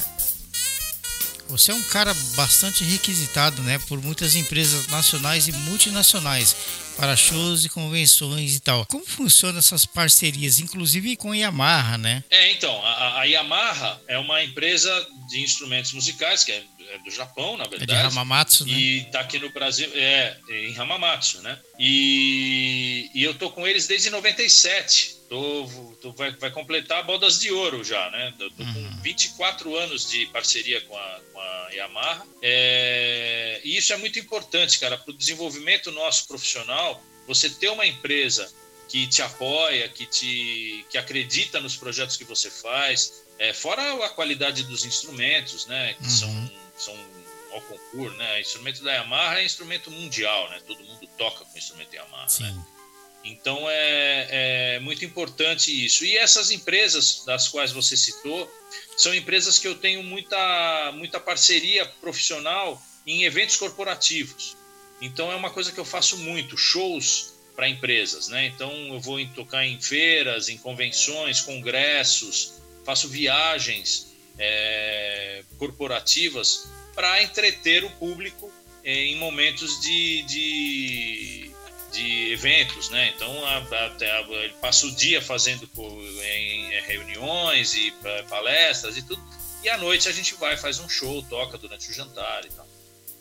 você é um cara bastante requisitado né, por muitas empresas nacionais e multinacionais para shows e convenções e tal. Como funcionam essas parcerias, inclusive com a Yamaha, né? É, então, a, a Yamaha é uma empresa de instrumentos musicais que é é do Japão, na verdade. É de Hamamatsu, né? E tá aqui no Brasil, é, em Hamamatsu, né? E, e eu tô com eles desde 97. Tô, tô, vai, vai completar bodas de ouro já, né? Tô uhum. com 24 anos de parceria com a, com a Yamaha. É, e isso é muito importante, cara, para o desenvolvimento nosso profissional. Você ter uma empresa que te apoia, que te que acredita nos projetos que você faz, é, fora a qualidade dos instrumentos, né? Que uhum. são são ao concurso, né? O instrumento da Yamaha é instrumento mundial, né? Todo mundo toca com instrumento Yamaha. Né? Sim. Né? Então é, é, muito importante isso. E essas empresas das quais você citou são empresas que eu tenho muita, muita parceria profissional em eventos corporativos. Então é uma coisa que eu faço muito, shows para empresas, né? Então eu vou tocar em feiras, em convenções, congressos, faço viagens é, corporativas para entreter o público em momentos de, de, de eventos, né? Então a, a, ele passa o dia fazendo em reuniões e palestras e tudo, e à noite a gente vai faz um show, toca durante o jantar e tal.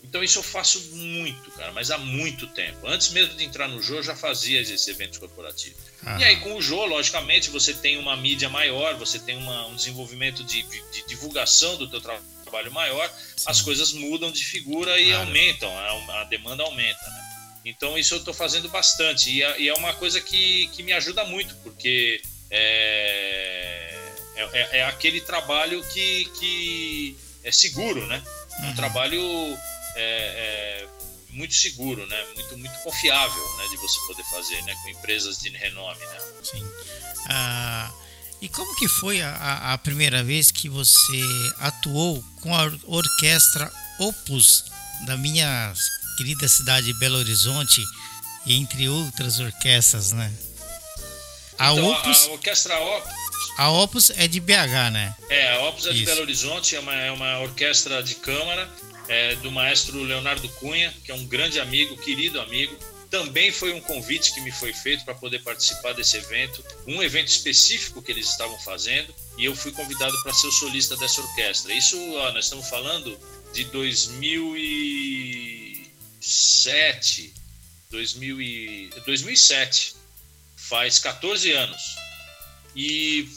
Então isso eu faço muito, cara, mas há muito tempo. Antes mesmo de entrar no Jô, eu já fazia esses eventos corporativos. Ah. E aí com o Jô, logicamente, você tem uma mídia maior, você tem uma, um desenvolvimento de, de, de, divulgação do teu trabalho maior, Sim. as coisas mudam de figura e claro. aumentam, a, a, demanda aumenta, né? Então isso eu estou fazendo bastante e, e, é uma coisa que, que me ajuda muito, porque é, é, é, é aquele trabalho que, que é seguro, né? Um uhum. trabalho é, é, muito seguro, né? Muito, muito confiável, né? De você poder fazer, né? Com empresas de renome, né? Sim. Ah, e como que foi a, a primeira vez que você atuou com a orquestra Opus da minha querida cidade de Belo Horizonte, entre outras orquestras, né? A então, Opus, a, a orquestra Opus a Opus é de BH, né? É, a Opus é de Belo Horizonte, é uma, é uma orquestra de câmara é, do maestro Leonardo Cunha, que é um grande amigo, querido amigo. Também foi um convite que me foi feito para poder participar desse evento, um evento específico que eles estavam fazendo, e eu fui convidado para ser o solista dessa orquestra. Isso, ó, nós estamos falando de 2007, 2000 e, 2007, faz 14 anos. E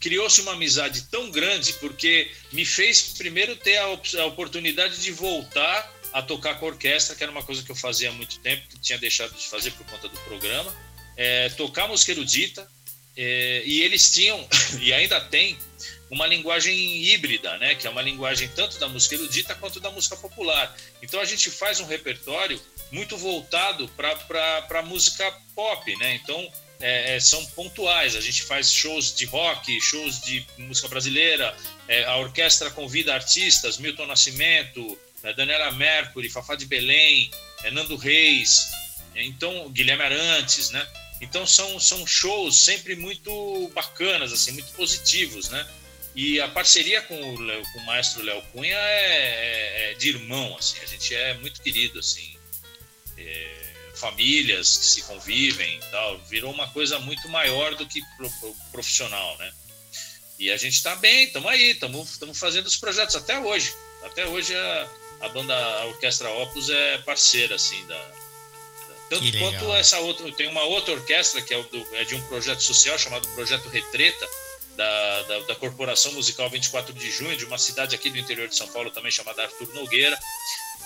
criou-se uma amizade tão grande porque me fez primeiro ter a, a, oportunidade de voltar a tocar com a orquestra, que era uma coisa que eu fazia há muito tempo, que tinha deixado de fazer por conta do programa, é, tocar música erudita, é, e eles tinham, e ainda tem, uma linguagem híbrida, né, que é uma linguagem tanto da música erudita quanto da música popular. Então a gente faz um repertório muito voltado para a música pop, né? Então é, é, são pontuais. A gente faz shows de rock, shows de música brasileira, é, a orquestra convida artistas, Milton Nascimento, é, Daniela Mercury, Fafá de Belém, é, Nando Reis, é, então Guilherme Arantes, né? Então são, são shows sempre muito bacanas, assim, muito positivos, né? E a parceria com o, com o maestro Léo Cunha é, é, de irmão, assim, a gente é muito querido, assim. famílias que se convivem e tal. Virou uma coisa muito maior do que profissional, né? E a gente está bem, estamos aí, estamos fazendo os projetos até hoje. Até hoje a, a banda, a Orquestra Opus é parceira, assim, da, tanto quanto essa outra, tem uma outra orquestra que é, do, é, de um projeto social chamado Projeto Retreta, da, da, da, Corporação Musical 24 de Junho, de uma cidade aqui do interior de São Paulo também chamada Arthur Nogueira,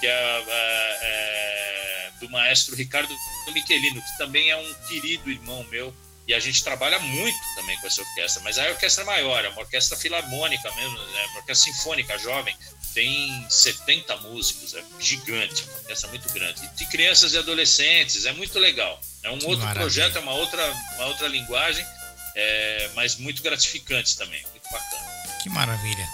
que é, é, é do maestro Ricardo Michelino, que também é um querido irmão meu, e a gente trabalha muito também com essa orquestra, mas a orquestra é maior, é uma orquestra filarmônica mesmo, é uma orquestra sinfônica jovem, tem 70 músicos, é gigante, uma orquestra muito grande. De crianças e adolescentes, é muito legal. É um outro maravilha. projeto, é uma outra, uma outra linguagem, é, mas muito gratificante também, muito bacana. Que maravilha.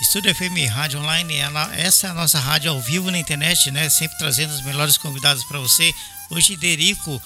Estúdio FM Rádio Online, ela, essa é a nossa rádio ao vivo na internet, né? Sempre trazendo os melhores convidados para você. Hoje, Derico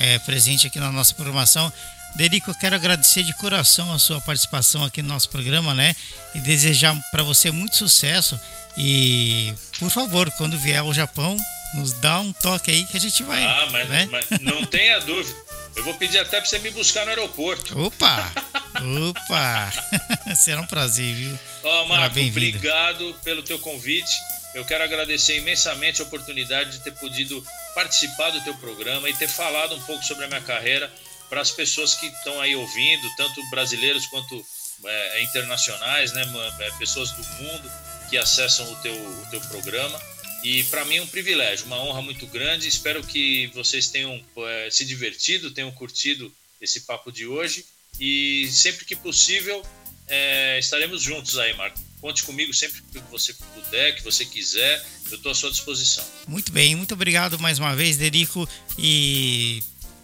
é presente aqui na nossa programação. Derico, eu quero agradecer de coração a sua participação aqui no nosso programa, né? E desejar para você muito sucesso. E, por favor, quando vier ao Japão, nos dá um toque aí que a gente vai. Ah, mas, né? mas não tenha dúvida. Eu vou pedir até para você me buscar no aeroporto. Opa! Opa! Será um prazer, viu? Ó, oh, Marco, obrigado pelo teu convite. Eu quero agradecer imensamente a oportunidade de ter podido participar do teu programa e ter falado um pouco sobre a minha carreira para as pessoas que estão aí ouvindo, tanto brasileiros quanto é, internacionais, né, é, pessoas do mundo que acessam o teu, o teu programa. E para mim é um privilégio, uma honra muito grande. Espero que vocês tenham é, se divertido, tenham curtido esse papo de hoje. E sempre que possível, é, estaremos juntos aí, Marco. Conte comigo sempre que você puder, que você quiser. Eu estou à sua disposição. Muito bem, muito obrigado mais uma vez, Derico. E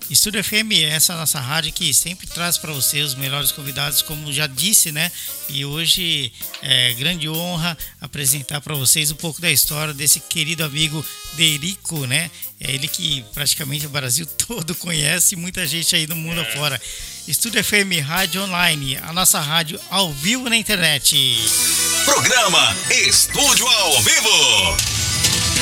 Estúdio FM é essa nossa rádio que sempre traz para você os melhores convidados, como já disse, né? E hoje é grande honra apresentar para vocês um pouco da história desse querido amigo Derico, né? É ele que praticamente o Brasil todo conhece, muita gente aí no mundo é. afora. Estúdio FM Rádio Online, a nossa rádio ao vivo na internet. Programa Estúdio ao Vivo.